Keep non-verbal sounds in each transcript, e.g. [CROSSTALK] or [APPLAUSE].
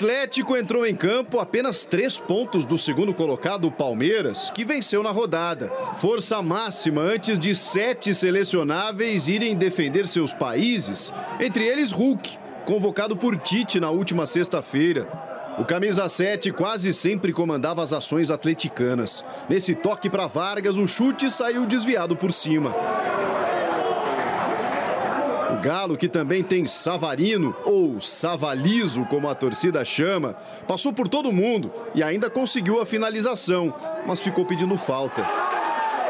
Atlético entrou em campo apenas três pontos do segundo colocado, Palmeiras, que venceu na rodada. Força máxima antes de sete selecionáveis irem defender seus países, entre eles Hulk, convocado por Tite na última sexta-feira. O camisa 7 quase sempre comandava as ações atleticanas. Nesse toque para Vargas, o chute saiu desviado por cima. Galo, que também tem Savarino, ou Savalizo, como a torcida chama, passou por todo mundo e ainda conseguiu a finalização, mas ficou pedindo falta.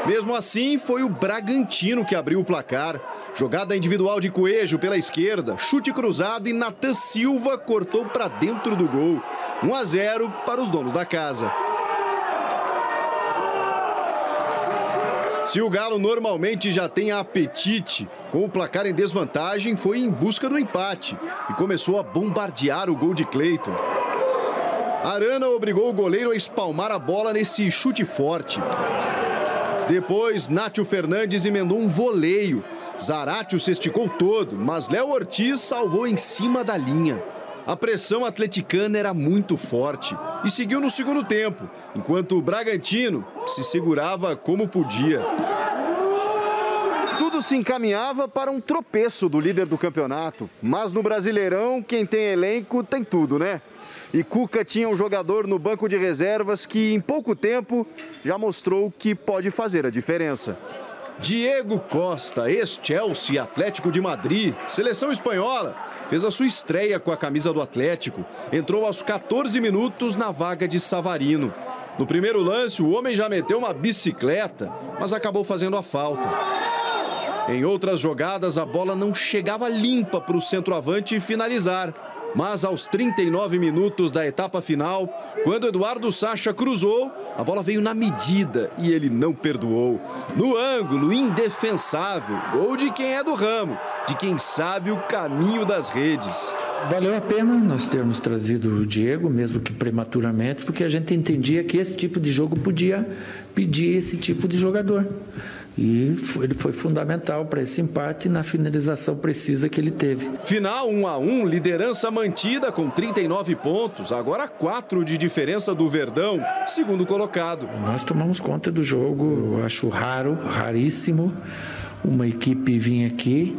Mesmo assim, foi o Bragantino que abriu o placar. Jogada individual de Coelho pela esquerda, chute cruzado e Natan Silva cortou para dentro do gol. 1 a 0 para os donos da casa. Se o Galo normalmente já tem apetite, com o placar em desvantagem, foi em busca do empate e começou a bombardear o gol de Cleiton. Arana obrigou o goleiro a espalmar a bola nesse chute forte. Depois, Nátio Fernandes emendou um voleio. Zaratio se esticou todo, mas Léo Ortiz salvou em cima da linha. A pressão atleticana era muito forte e seguiu no segundo tempo, enquanto o Bragantino se segurava como podia. Tudo se encaminhava para um tropeço do líder do campeonato, mas no Brasileirão, quem tem elenco tem tudo, né? E Cuca tinha um jogador no banco de reservas que, em pouco tempo, já mostrou que pode fazer a diferença. Diego Costa, ex-Chelsea Atlético de Madrid, seleção espanhola, fez a sua estreia com a camisa do Atlético. Entrou aos 14 minutos na vaga de Savarino. No primeiro lance, o homem já meteu uma bicicleta, mas acabou fazendo a falta. Em outras jogadas, a bola não chegava limpa para o centroavante finalizar. Mas aos 39 minutos da etapa final, quando Eduardo Sacha cruzou, a bola veio na medida e ele não perdoou. No ângulo, indefensável, gol de quem é do ramo, de quem sabe o caminho das redes. Valeu a pena nós termos trazido o Diego, mesmo que prematuramente, porque a gente entendia que esse tipo de jogo podia pedir esse tipo de jogador. E ele foi fundamental para esse empate na finalização precisa que ele teve. Final 1 a 1, liderança mantida com 39 pontos, agora 4 de diferença do Verdão, segundo colocado. Nós tomamos conta do jogo, eu acho raro, raríssimo, uma equipe vir aqui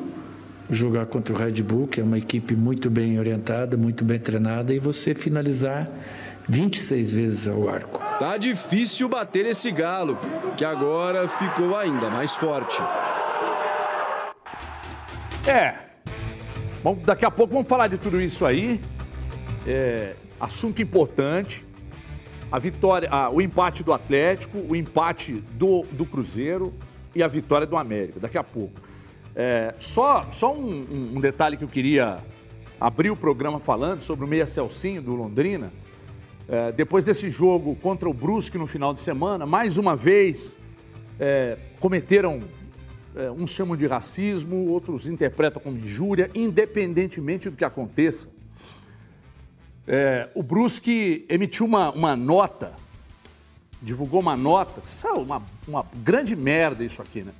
jogar contra o Red Bull, que é uma equipe muito bem orientada, muito bem treinada, e você finalizar 26 vezes ao arco. Tá difícil bater esse galo, que agora ficou ainda mais forte. É. Bom, daqui a pouco vamos falar de tudo isso aí. É, assunto importante. A vitória, o empate do Atlético, o empate do, do Cruzeiro e a vitória do América. Daqui a pouco. É, só só um, um detalhe que eu queria abrir o programa falando sobre o Meia Celcinho do Londrina. É, depois desse jogo contra o Brusque no final de semana, mais uma vez é, cometeram, é, uns chamam de racismo, outros interpretam como injúria, independentemente do que aconteça. É, o Brusque emitiu uma, uma nota, divulgou uma nota, uma, uma grande merda isso aqui, né?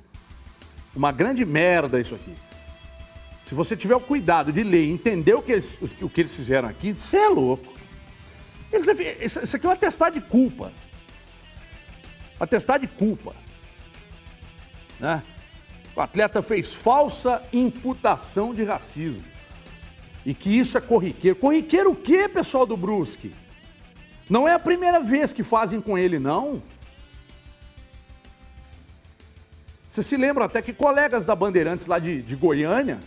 Uma grande merda isso aqui. Se você tiver o cuidado de ler e entender o que eles, o que eles fizeram aqui, você é louco. Isso aqui é um atestado de culpa. Atestado de culpa. Né? O atleta fez falsa imputação de racismo. E que isso é corriqueiro. Corriqueiro o quê, pessoal do Brusque? Não é a primeira vez que fazem com ele, não. Você se lembra até que colegas da Bandeirantes lá de, de Goiânia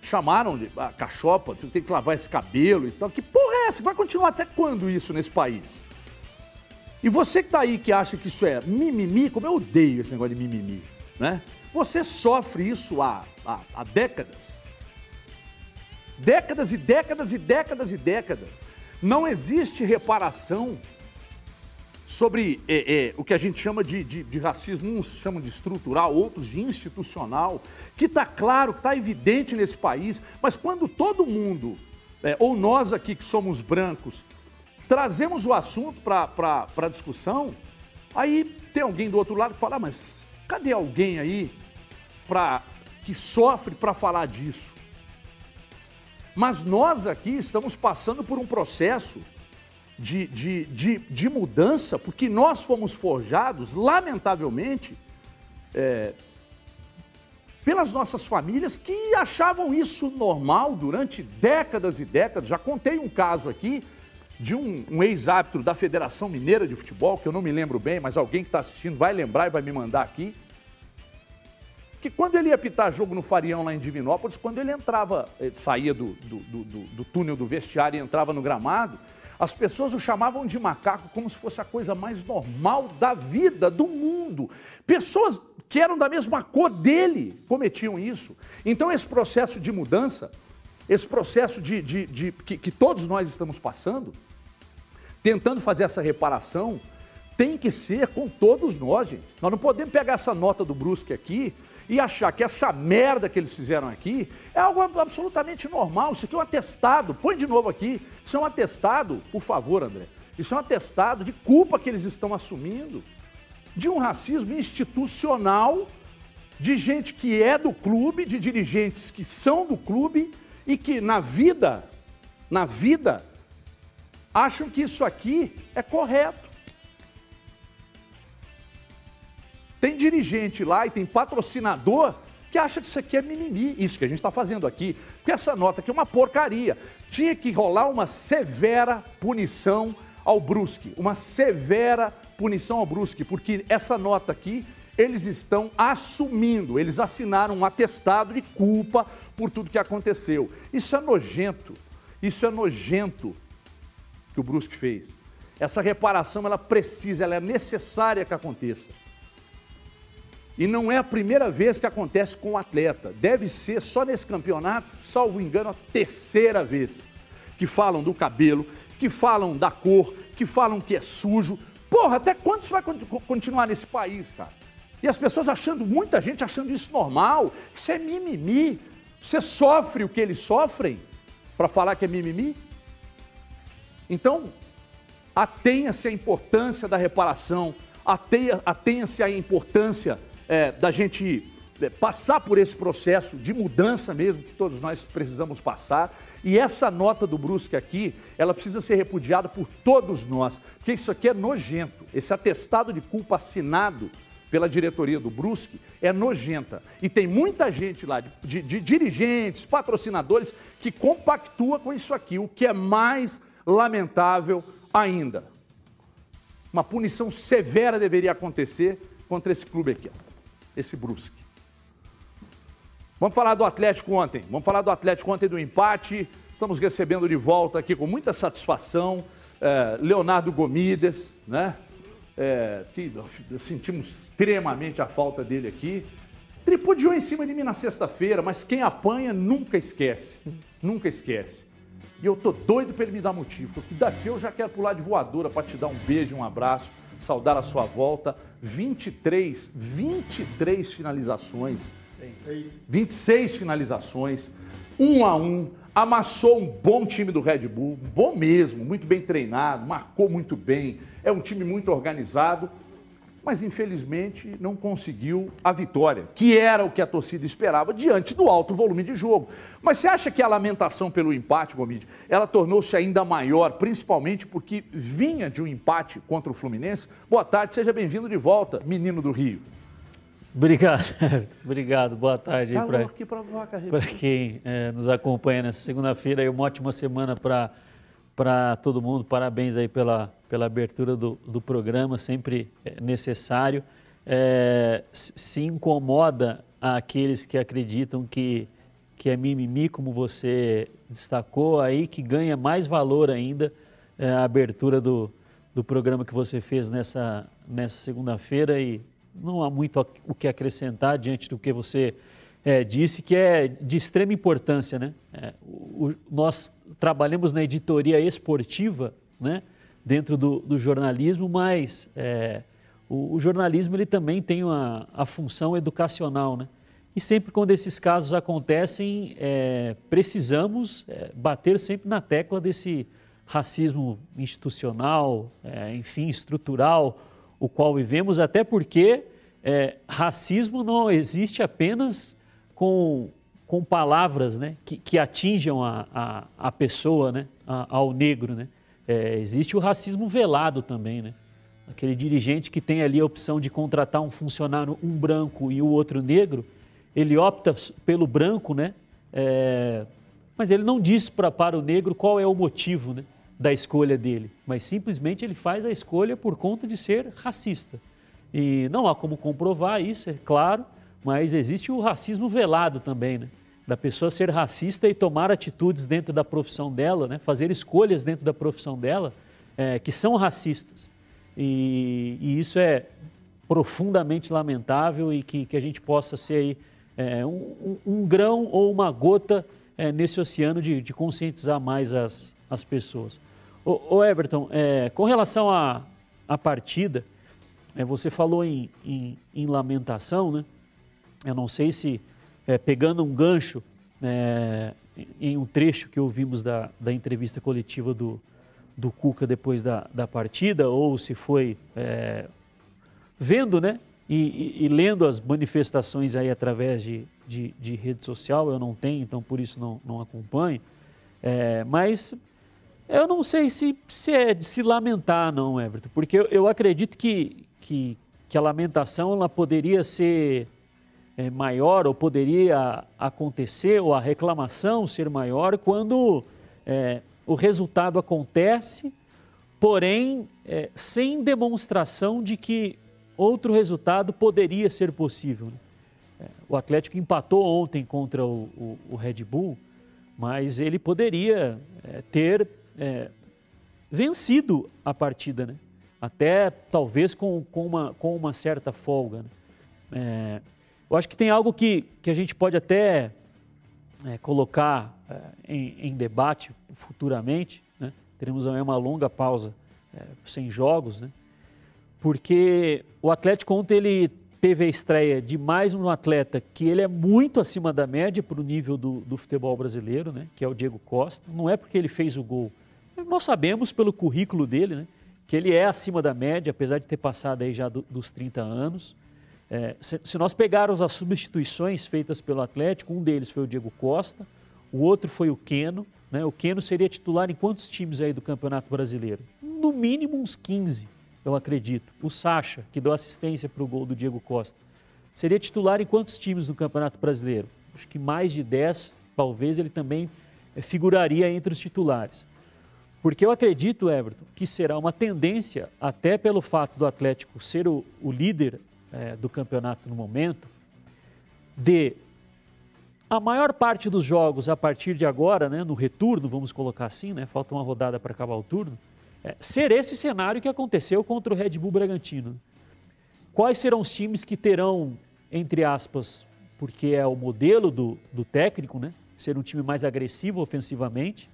chamaram de ah, cachopa, tem que lavar esse cabelo e tal. Que porra essa? Vai continuar até quando isso nesse país? E você que tá aí que acha que isso é mimimi, como eu odeio esse negócio de mimimi, né? Você sofre isso há, há, há décadas. Décadas e décadas e décadas e décadas. Não existe reparação sobre é, é, o que a gente chama de, de, de, racismo, uns chamam de estrutural, outros de institucional, que está claro, está evidente nesse país, mas quando todo mundo, é, ou nós aqui que somos brancos, trazemos o assunto para a discussão, aí tem alguém do outro lado que fala, ah, mas cadê alguém aí pra, que sofre para falar disso? Mas nós aqui estamos passando por um processo de, de, de, de mudança, porque nós fomos forjados, lamentavelmente, é, pelas nossas famílias que achavam isso normal durante décadas e décadas. Já contei um caso aqui de um, um ex-árbitro da Federação Mineira de Futebol, que eu não me lembro bem, mas alguém que está assistindo vai lembrar e vai me mandar aqui. Que quando ele ia apitar jogo no Farião lá em Divinópolis, quando ele entrava, ele saía do, do, do, do túnel do vestiário e entrava no gramado, as pessoas o chamavam de macaco como se fosse a coisa mais normal da vida, do mundo. Pessoas que eram da mesma cor dele cometiam isso. Então, esse processo de mudança, esse processo de, de, de que, que todos nós estamos passando, tentando fazer essa reparação, tem que ser com todos nós, gente. Nós não podemos pegar essa nota do Brusque aqui e achar que essa merda que eles fizeram aqui é algo absolutamente normal. Isso aqui é um atestado. Põe de novo aqui. Isso é um atestado, por favor, André. Isso é um atestado de culpa que eles estão assumindo, de um racismo institucional, de gente que é do clube, de dirigentes que são do clube e que na vida, na vida, acham que isso aqui é correto. Tem dirigente lá e tem patrocinador que acha que isso aqui é mimimi, isso que a gente está fazendo aqui, porque essa nota aqui é uma porcaria. Tinha que rolar uma severa punição ao Brusque, uma severa punição ao Brusque, porque essa nota aqui eles estão assumindo, eles assinaram um atestado de culpa por tudo que aconteceu. Isso é nojento, isso é nojento que o Brusque fez. Essa reparação ela precisa, ela é necessária que aconteça. E não é a primeira vez que acontece com o um atleta. Deve ser só nesse campeonato, salvo engano, a terceira vez que falam do cabelo, que falam da cor, que falam que é sujo. Porra, até quando isso vai continuar nesse país, cara? E as pessoas achando, muita gente achando isso normal. Isso é mimimi. Você sofre o que eles sofrem para falar que é mimimi? Então, atenha-se à importância da reparação, atenha-se à importância é, da gente passar por esse processo de mudança mesmo que todos nós precisamos passar. E essa nota do Brusque aqui, ela precisa ser repudiada por todos nós, porque isso aqui é nojento. Esse atestado de culpa assinado pela diretoria do Brusque é nojenta. E tem muita gente lá, de, de, de dirigentes, patrocinadores, que compactua com isso aqui, o que é mais lamentável ainda. Uma punição severa deveria acontecer contra esse clube aqui esse Brusque. Vamos falar do Atlético ontem. Vamos falar do Atlético ontem do empate. Estamos recebendo de volta aqui com muita satisfação é, Leonardo Gomides, né? É, que sentimos extremamente a falta dele aqui. Tripudiou em cima de mim na sexta-feira, mas quem apanha nunca esquece. Nunca esquece. E eu tô doido para ele me dar motivo, porque daqui eu já quero pular de voadora para te dar um beijo, um abraço saudar a sua volta. 23, 23 finalizações. 26 finalizações, um a um, amassou um bom time do Red Bull, bom mesmo, muito bem treinado, marcou muito bem, é um time muito organizado mas infelizmente não conseguiu a vitória, que era o que a torcida esperava diante do alto volume de jogo. Mas você acha que a lamentação pelo empate, Gomide, ela tornou-se ainda maior, principalmente porque vinha de um empate contra o Fluminense? Boa tarde, seja bem-vindo de volta, menino do Rio. Obrigado, obrigado. Boa tarde para quem é, nos acompanha nessa segunda-feira. Uma ótima semana para todo mundo. Parabéns aí pela, pela abertura do, do programa, sempre é, necessário. É, se incomoda aqueles que acreditam que, que é mimimi, como você destacou aí, que ganha mais valor ainda é, a abertura do, do programa que você fez nessa, nessa segunda-feira e não há muito o que acrescentar diante do que você é, disse, que é de extrema importância. Né? É, o, nós trabalhamos na editoria esportiva, né? dentro do, do jornalismo, mas é, o, o, jornalismo ele também tem uma, a função educacional, né? E sempre quando esses casos acontecem, é, precisamos é, bater sempre na tecla desse racismo institucional, é, enfim, estrutural, o qual vivemos, até porque é, racismo não existe apenas com com palavras né, que, que atinjam a, a, a pessoa, né, a, ao negro. Né? É, existe o racismo velado também. Né? Aquele dirigente que tem ali a opção de contratar um funcionário, um branco e o outro negro, ele opta pelo branco, né? É, mas ele não diz pra, para o negro qual é o motivo né, da escolha dele, mas simplesmente ele faz a escolha por conta de ser racista. E não há como comprovar isso, é claro, mas existe o racismo velado também, né? Da pessoa ser racista e tomar atitudes dentro da profissão dela, né? fazer escolhas dentro da profissão dela é, que são racistas. E, e, isso é profundamente lamentável e que, que a gente possa ser aí, é, um, um, grão ou uma gota é, nesse oceano de, de, conscientizar mais as, as pessoas. Ô, ô Everton, é, com relação à, à partida, é, você falou em, em, em, lamentação, né? Eu não sei se, é, pegando um gancho é, em um trecho que ouvimos da, da entrevista coletiva do, do Cuca depois da, da partida, ou se foi é, vendo, né? E, e, e, lendo as manifestações aí através de, de, de, rede social, eu não tenho, então por isso não, não acompanho. É, mas eu não sei se, se é de se lamentar, não, Everton, porque eu, eu acredito que, que, que a lamentação ela poderia ser é, maior ou poderia acontecer, ou a reclamação ser maior quando é, o resultado acontece, porém é, sem demonstração de que outro resultado poderia ser possível. Né? É, o Atlético empatou ontem contra o, o, o Red Bull, mas ele poderia é, ter é, vencido a partida, né? até talvez com, com, uma, com uma certa folga. Né? É, eu acho que tem algo que, que a gente pode até é, colocar é, em, em, debate futuramente. Né? Teremos uma longa pausa é, sem jogos, né? porque o Atlético ontem ele teve a estreia de mais um atleta que ele é muito acima da média para o nível do, do futebol brasileiro, né? que é o Diego Costa. Não é porque ele fez o gol. Nós sabemos pelo currículo dele, né? que ele é acima da média, apesar de ter passado aí já do, dos 30 anos. É, se, se, nós pegarmos as substituições feitas pelo Atlético, um deles foi o Diego Costa, o outro foi o Queno. Né? O Queno seria titular em quantos times aí do Campeonato Brasileiro? No mínimo uns 15, eu acredito. O Sacha, que deu assistência para o gol do Diego Costa, seria titular em quantos times do Campeonato Brasileiro? Acho que mais de 10, talvez ele também é, figuraria entre os titulares. Porque eu acredito, Everton, que será uma tendência, até pelo fato do Atlético ser o, o líder é, do campeonato no momento, de a maior parte dos jogos a partir de agora, né, no retorno, vamos colocar assim, né, falta uma rodada para acabar o turno, é, ser esse cenário que aconteceu contra o Red Bull Bragantino. Quais serão os times que terão, entre aspas, porque é o modelo do, do técnico, né, ser um time mais agressivo ofensivamente,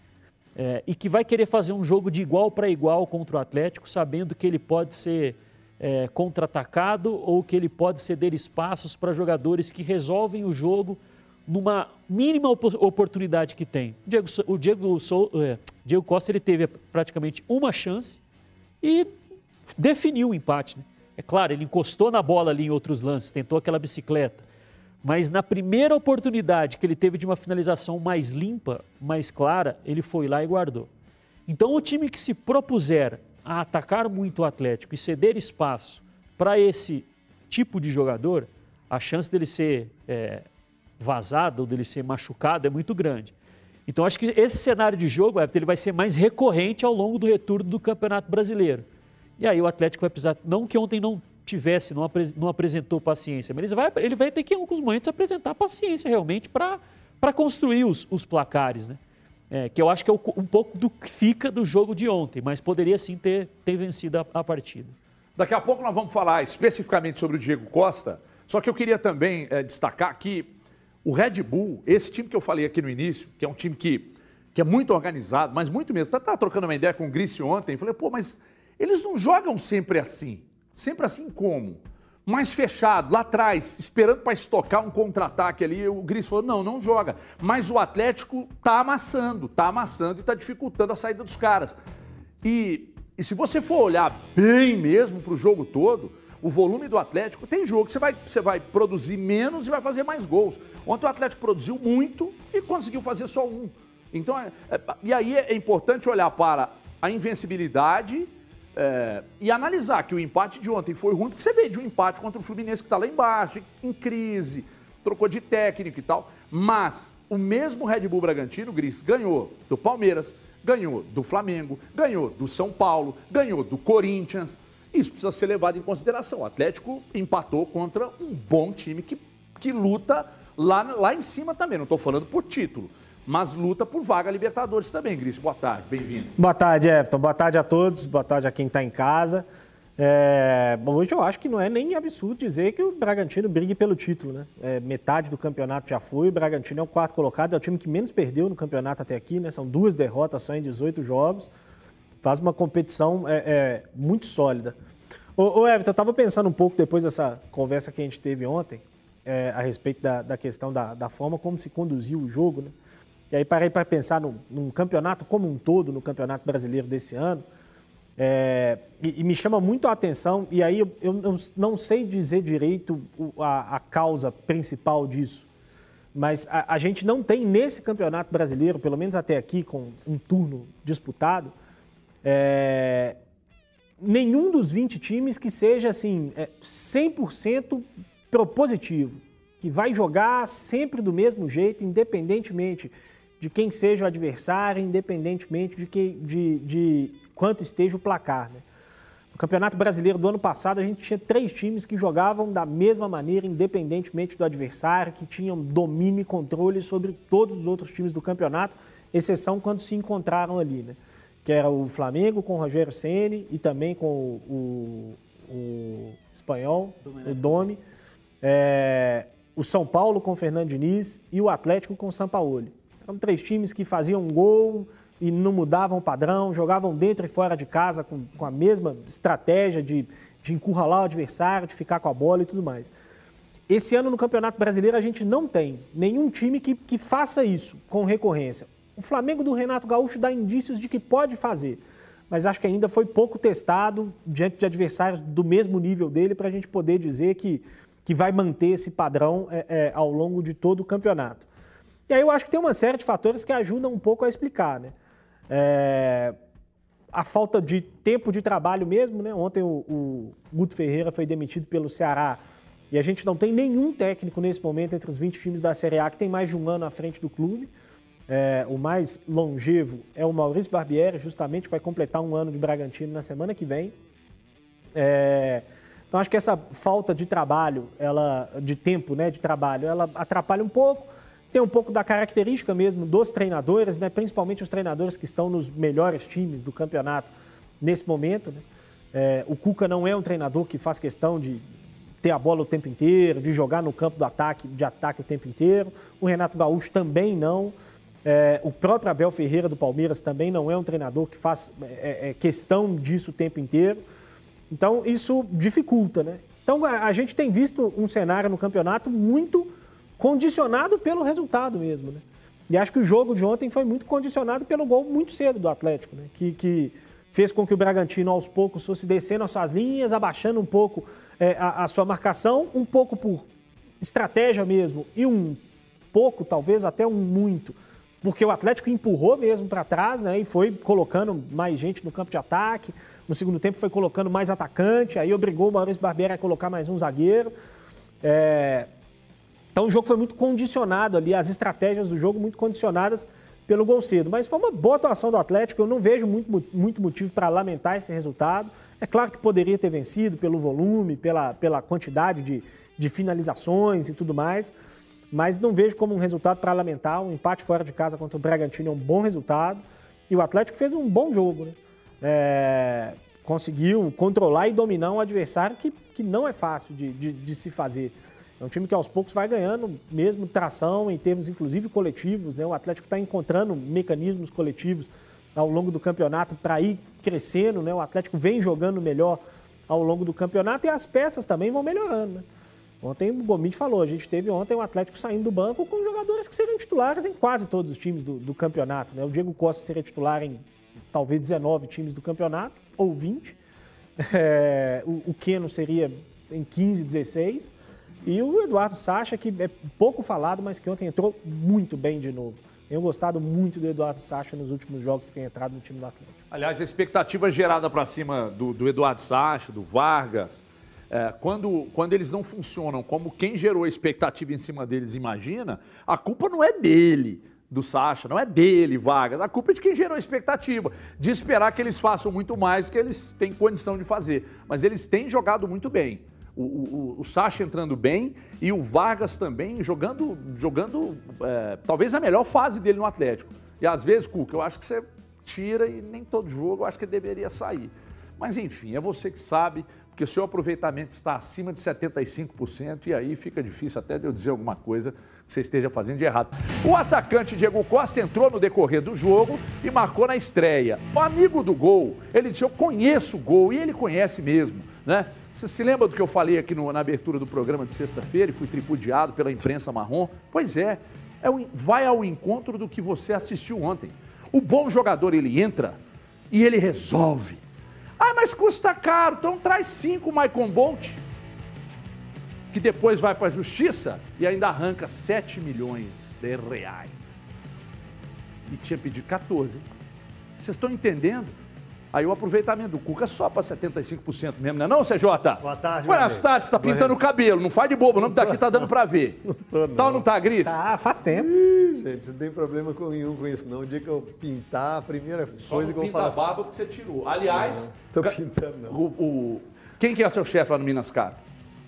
é, e que vai querer fazer um jogo de igual para igual contra o Atlético, sabendo que ele pode ser é, contra-atacado ou que ele pode ceder espaços para jogadores que resolvem o jogo numa mínima oportunidade que tem. O Diego, o Diego, é, Diego Costa ele teve praticamente uma chance e definiu o empate. Né? É claro, ele encostou na bola ali em outros lances, tentou aquela bicicleta mas na primeira oportunidade que ele teve de uma finalização mais limpa, mais clara, ele foi lá e guardou. Então, o time que se propuser a atacar muito o Atlético e ceder espaço para esse tipo de jogador, a chance dele ser é, vazado ou dele ser machucado é muito grande. Então, acho que esse cenário de jogo ele vai ser mais recorrente ao longo do retorno do Campeonato Brasileiro. E aí o Atlético vai precisar, não que ontem não tivesse, não, não apresentou paciência, mas ele vai, ele vai ter que, em alguns momentos, apresentar paciência realmente para construir os, os placares, né? É, que eu acho que é um pouco do que fica do jogo de ontem, mas poderia sim ter, ter vencido a, a partida. Daqui a pouco nós vamos falar especificamente sobre o Diego Costa, só que eu queria também é, destacar que o Red Bull, esse time que eu falei aqui no início, que é um time que, que é muito organizado, mas muito mesmo. Estava trocando uma ideia com o Grice ontem, falei, pô, mas eles não jogam sempre assim. Sempre assim como? Mais fechado, lá atrás, esperando para estocar um contra-ataque ali. O Gris falou: não, não joga. Mas o Atlético tá amassando, tá amassando e tá dificultando a saída dos caras. E, e se você for olhar bem mesmo para o jogo todo, o volume do Atlético, tem jogo que você vai, você vai produzir menos e vai fazer mais gols. Ontem o Atlético produziu muito e conseguiu fazer só um. Então, é, é, e aí é importante olhar para a invencibilidade é, e analisar que o empate de ontem foi ruim, porque você veio de um empate contra o Fluminense que está lá embaixo, em crise, trocou de técnico e tal. Mas o mesmo Red Bull Bragantino, Gris, ganhou do Palmeiras, ganhou do Flamengo, ganhou do São Paulo, ganhou do Corinthians. Isso precisa ser levado em consideração. O Atlético empatou contra um bom time que, que luta lá, lá em cima também. Não estou falando por título mas luta por vaga Libertadores também, Gris. Boa tarde, bem-vindo. Boa tarde, Everton. Boa tarde a todos, boa tarde a quem está em casa. É, hoje eu acho que não é nem absurdo dizer que o Bragantino brigue pelo título, né? É, metade do campeonato já foi, o Bragantino é o quarto colocado, é o time que menos perdeu no campeonato até aqui, né? São duas derrotas só em 18 jogos. Faz uma competição é, é muito sólida. Ô, ô Everton, eu estava pensando um pouco depois dessa conversa que a gente teve ontem, é, a respeito da, da questão da, da, forma como se conduziu o jogo, né? E aí parei para pensar num, num, campeonato como um todo, no campeonato brasileiro desse ano. É, e, e, me chama muito a atenção, e aí eu, eu, não sei dizer direito a, a, causa principal disso, mas a, a, gente não tem nesse campeonato brasileiro, pelo menos até aqui, com um turno disputado, é, nenhum dos 20 times que seja assim, é, 100% propositivo, que vai jogar sempre do mesmo jeito, independentemente de quem seja o adversário, independentemente de, que, de, de quanto esteja o placar. Né? No Campeonato Brasileiro do ano passado, a gente tinha três times que jogavam da mesma maneira, independentemente do adversário, que tinham domínio e controle sobre todos os outros times do campeonato, exceção quando se encontraram ali, né? Que era o Flamengo com o Rogério Ceni e também com o, o, o espanhol, o Domi. É, o São Paulo com o Fernando Diniz e o Atlético com o Sampaoli. Eram três times que faziam um gol e não mudavam o padrão, jogavam dentro e fora de casa com, com a mesma estratégia de, de encurralar o adversário, de ficar com a bola e tudo mais. Esse ano no Campeonato Brasileiro a gente não tem nenhum time que, que faça isso com recorrência. O Flamengo do Renato Gaúcho dá indícios de que pode fazer, mas acho que ainda foi pouco testado diante de adversários do mesmo nível dele para a gente poder dizer que, que vai manter esse padrão é, é, ao longo de todo o campeonato. E aí eu acho que tem uma série de fatores que ajudam um pouco a explicar, né? É, a falta de tempo de trabalho mesmo, né? Ontem o, o Guto Ferreira foi demitido pelo Ceará e a gente não tem nenhum técnico nesse momento entre os 20 times da Série A que tem mais de um ano à frente do clube. É, o mais longevo é o Maurício Barbieri, justamente vai completar um ano de Bragantino na semana que vem. É, então acho que essa falta de trabalho, ela, de tempo, né, de trabalho, ela atrapalha um pouco. Tem um pouco da característica mesmo dos treinadores, né? principalmente os treinadores que estão nos melhores times do campeonato nesse momento. Né? É, o Cuca não é um treinador que faz questão de ter a bola o tempo inteiro, de jogar no campo do ataque, de ataque o tempo inteiro. O Renato Gaúcho também não. É, o próprio Abel Ferreira do Palmeiras também não é um treinador que faz é, é, questão disso o tempo inteiro. Então, isso dificulta, né? Então, a gente tem visto um cenário no campeonato muito condicionado pelo resultado mesmo, né? E acho que o jogo de ontem foi muito condicionado pelo gol muito cedo do Atlético, né? Que, que fez com que o Bragantino aos poucos fosse descendo as suas linhas, abaixando um pouco é, a, a, sua marcação, um pouco por estratégia mesmo e um pouco, talvez até um muito, porque o Atlético empurrou mesmo para trás, né? E foi colocando mais gente no campo de ataque. No segundo tempo foi colocando mais atacante, aí obrigou o Maurício Barbeiro a colocar mais um zagueiro. É, então o jogo foi muito condicionado ali, as estratégias do jogo muito condicionadas pelo gol cedo. Mas foi uma boa atuação do Atlético, eu não vejo muito, muito motivo para lamentar esse resultado. É claro que poderia ter vencido pelo volume, pela, pela quantidade de, de finalizações e tudo mais, mas não vejo como um resultado para lamentar. Um empate fora de casa contra o Bragantino é um bom resultado e o Atlético fez um bom jogo. Né? É, conseguiu controlar e dominar um adversário que, que não é fácil de, de, de se fazer. É um time que aos poucos vai ganhando mesmo tração em termos, inclusive, coletivos. Né? O Atlético está encontrando mecanismos coletivos ao longo do campeonato para ir crescendo. Né? O Atlético vem jogando melhor ao longo do campeonato e as peças também vão melhorando. Né? Ontem o Gomide falou, a gente teve ontem o Atlético saindo do banco com jogadores que seriam titulares em quase todos os times do, do campeonato. Né? O Diego Costa seria titular em talvez 19 times do campeonato, ou 20. [LAUGHS] É, o, o Keno seria em 15, 16. E o Eduardo Sacha, que é pouco falado, mas que ontem entrou muito bem de novo. Tenho gostado muito do Eduardo Sacha nos últimos jogos que tem entrado no time do Atlético. Aliás, a expectativa gerada para cima do, do, Eduardo Sacha, do Vargas, é, quando, quando eles não funcionam como quem gerou a expectativa em cima deles imagina, a culpa não é dele, do Sacha, não é dele, Vargas. A culpa é de quem gerou a expectativa, de esperar que eles façam muito mais do que eles têm condição de fazer. Mas eles têm jogado muito bem o, o, o Sacha entrando bem e o Vargas também jogando, jogando é, talvez a melhor fase dele no Atlético. E às vezes, Cuca, eu acho que você tira e nem todo jogo eu acho que deveria sair. Mas enfim, é você que sabe, porque o seu aproveitamento está acima de 75% e aí fica difícil até de eu dizer alguma coisa que você esteja fazendo de errado. O atacante Diego Costa entrou no decorrer do jogo e marcou na estreia. O amigo do gol, ele disse: Eu conheço o gol, e ele conhece mesmo, né? Você se lembra do que eu falei aqui no, na abertura do programa de sexta-feira e fui tripudiado pela imprensa marrom? Pois é, é o, vai ao encontro do que você assistiu ontem. O bom jogador, ele entra e ele resolve. Ah, mas custa caro, então traz cinco Maicon Bolt, que depois vai para a justiça e ainda arranca 7 milhões de reais. E tinha pedido 14. Vocês estão entendendo? Aí o aproveitamento do Cuca só para 75% mesmo, não é não, CJ? Boa tarde, Buenas tardes, tá pintando o cabelo, não faz de bobo, não, que daqui tá dando para ver. [LAUGHS] Não tô, não. Tá ou não tá, Gris? Tá, faz tempo. Ih, gente, não tem problema com nenhum com isso, não. O dia que eu pintar, a primeira só coisa que eu vou falar... Só a barba que você tirou. Aliás... Não, tô pintando, não. O, o... Quem que é seu chefe lá no Minas Cap?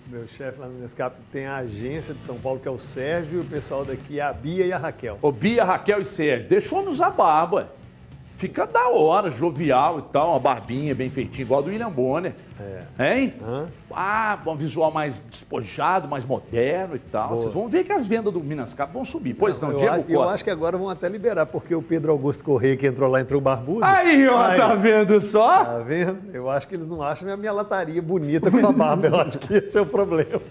Meu chefe lá no Minas Cap tem a agência de São Paulo, que é o Sérgio, e o pessoal daqui é a Bia e a Raquel. Ô, Bia, Raquel e Sérgio, deixou nos a barba. Fica da hora, jovial e tal, uma barbinha bem feitinha, igual a do William Bonner. É. Hein? Hã? Ah, um visual mais despojado, mais moderno e tal. Boa. Vocês vão ver que as vendas do Minas Cap vão subir. Pois não, não Diego acho, Eu acho que agora vão até liberar, porque o Pedro Augusto Correia, que entrou lá, entrou barbudo. Aí, ó, aí, tá vendo só? Tá vendo? Eu acho que eles não acham a minha lataria bonita com a barba. Eu acho que esse é o problema.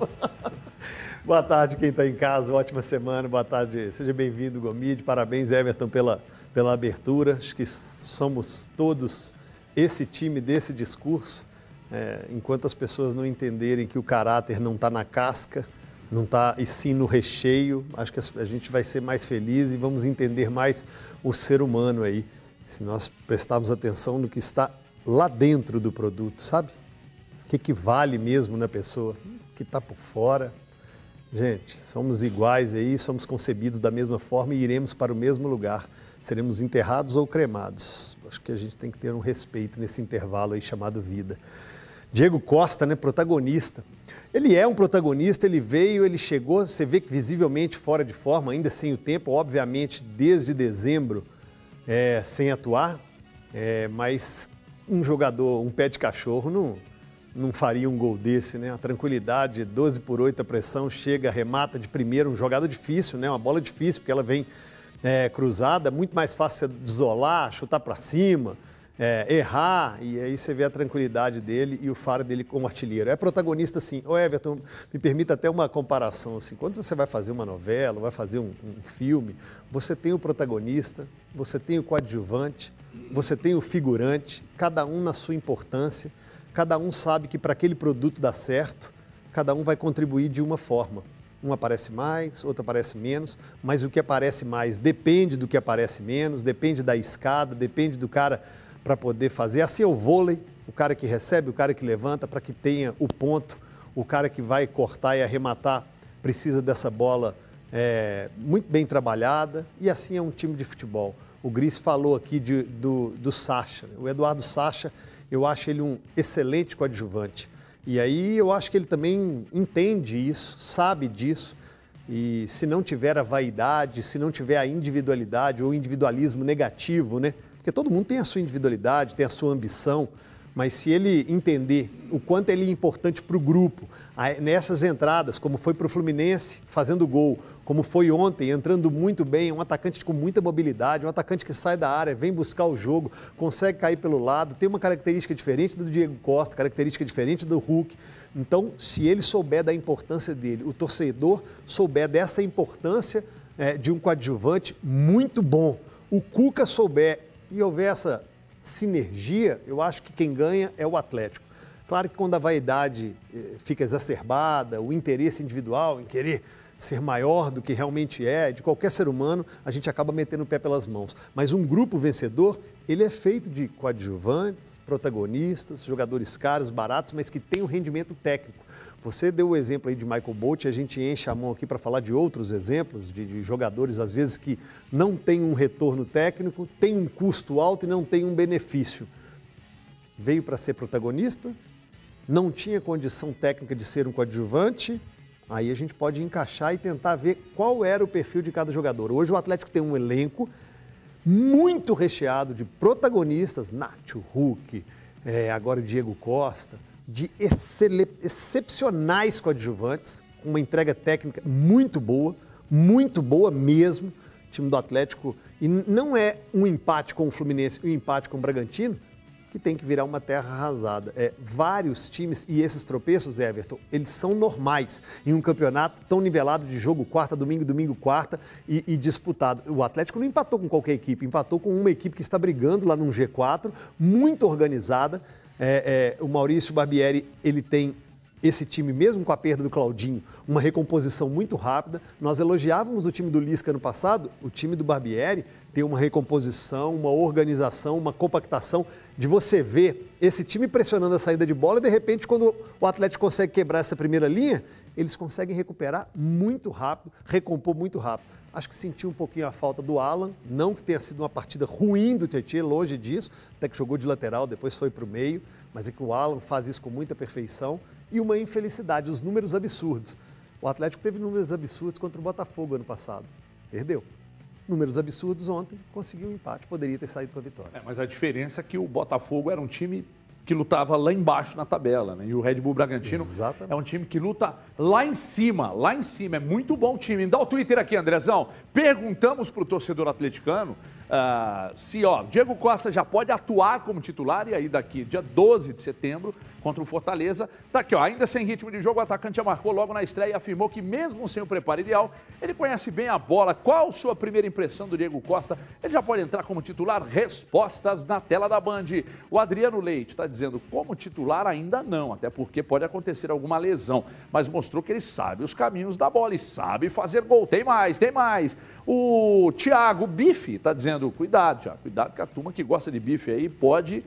Boa tarde, quem está em casa. Ótima semana. Boa tarde. Seja bem-vindo, Gomide. Parabéns, Everton, pela pela abertura. Acho que somos todos esse time desse discurso. É, enquanto as pessoas não entenderem que o caráter não está na casca, não está e sim no recheio, acho que a gente vai ser mais feliz e vamos entender mais o ser humano aí, se nós prestarmos atenção no que está lá dentro do produto, sabe? O que, que vale mesmo na pessoa, o que está por fora. Gente, somos iguais aí, somos concebidos da mesma forma e iremos para o mesmo lugar seremos enterrados ou cremados. Acho que a gente tem que ter um respeito nesse intervalo aí chamado vida. Diego Costa, né, protagonista. Ele é um protagonista, ele veio, ele chegou, você vê que visivelmente fora de forma, ainda sem o tempo, obviamente desde dezembro, é, sem atuar, é, mas um jogador, um pé de cachorro, não, não faria um gol desse, né? A tranquilidade, 12 por 8 a pressão, chega, remata de primeiro, um jogada difícil, né? Uma bola difícil, porque ela vem é, cruzada, muito mais fácil você desolar, chutar para cima, é, errar, e aí você vê a tranquilidade dele e o faro dele como artilheiro. É protagonista, sim. Ô Everton, me permita até uma comparação. Assim, quando você vai fazer uma novela, vai fazer um, um filme, você tem o protagonista, você tem o coadjuvante, você tem o figurante, cada um na sua importância, cada um sabe que para aquele produto dar certo, cada um vai contribuir de uma forma. Um aparece mais, outro aparece menos, mas o que aparece mais depende do que aparece menos, depende da escada, depende do cara para poder fazer. Assim é o vôlei, o cara que recebe, o cara que levanta para que tenha o ponto, o cara que vai cortar e arrematar precisa dessa bola é, muito bem trabalhada e assim é um time de futebol. O Gris falou aqui de, do, do Sacha. O Eduardo Sacha, eu acho ele um excelente coadjuvante. E aí eu acho que ele também entende isso, sabe disso. E se não tiver a vaidade, se não tiver a individualidade ou individualismo negativo, né? Porque todo mundo tem a sua individualidade, tem a sua ambição, mas se ele entender o quanto ele é importante para o grupo, nessas entradas, como foi para o Fluminense fazendo gol, como foi ontem, entrando muito bem, um atacante com muita mobilidade, um atacante que sai da área, vem buscar o jogo, consegue cair pelo lado, tem uma característica diferente do Diego Costa, característica diferente do Hulk. Então, se ele souber da importância dele, o torcedor souber dessa importância é, de um coadjuvante, muito bom. O Cuca souber e houver essa sinergia, eu acho que quem ganha é o Atlético. Claro que quando a vaidade eh, fica exacerbada, o interesse individual em querer ser maior do que realmente é, de qualquer ser humano, a gente acaba metendo o pé pelas mãos. Mas um grupo vencedor, ele é feito de coadjuvantes, protagonistas, jogadores caros, baratos, mas que têm um rendimento técnico. Você deu o exemplo aí de Michael Bolt, a gente enche a mão aqui para falar de outros exemplos, de, de, jogadores, às vezes, que não têm um retorno técnico, têm um custo alto e não têm um benefício. Veio para ser protagonista, não tinha condição técnica de ser um coadjuvante, aí a gente pode encaixar e tentar ver qual era o perfil de cada jogador. Hoje o Atlético tem um elenco muito recheado de protagonistas, Nacho, Hulk, é, agora Diego Costa, de excepcionais coadjuvantes, com uma entrega técnica muito boa, muito boa mesmo, time do Atlético. E não é um empate com o Fluminense e um empate com o Bragantino que tem que virar uma terra arrasada. É, vários times, e esses tropeços, Everton, eles são normais em um campeonato tão nivelado de jogo quarta, domingo, domingo, quarta e, e disputado. O Atlético não empatou com qualquer equipe, empatou com uma equipe que está brigando lá num G4, muito organizada, é, é, o Maurício Barbieri, ele tem esse time, mesmo com a perda do Claudinho, uma recomposição muito rápida. Nós elogiávamos o time do Lisca no passado, o time do Barbieri tem uma recomposição, uma organização, uma compactação de você ver esse time pressionando a saída de bola e de repente quando o Atlético consegue quebrar essa primeira linha, eles conseguem recuperar muito rápido, recompor muito rápido. Acho que sentiu um pouquinho a falta do Alan, não que tenha sido uma partida ruim do Tietchan, longe disso, até que jogou de lateral, depois foi para o meio, mas é que o Alan faz isso com muita perfeição. E uma infelicidade, os números absurdos. O Atlético teve números absurdos contra o Botafogo ano passado. Perdeu. Números absurdos ontem, conseguiu um empate, poderia ter saído com a vitória. É, mas a diferença é que o Botafogo era um time que lutava lá embaixo na tabela, né? E o Red Bull Bragantino Exatamente. é um time que luta lá em cima, lá em cima. É muito bom time. Dá o Twitter aqui, Andrezão. Perguntamos para o torcedor atleticano uh, se, ó, Diego Costa já pode atuar como titular e aí daqui, dia 12 de setembro, contra o Fortaleza. Tá aqui, ó, ainda sem ritmo de jogo, o atacante já marcou logo na estreia e afirmou que mesmo sem o preparo ideal, ele conhece bem a bola. Qual sua primeira impressão do Diego Costa? Ele já pode entrar como titular? Respostas na tela da Band. O Adriano Leite está dizendo, como titular ainda não, até porque pode acontecer alguma lesão, mas mostrou que ele sabe os caminhos da bola e sabe fazer gol. Tem mais, tem mais. O Thiago Bife está dizendo, cuidado, Thiago, cuidado que a turma que gosta de bife aí pode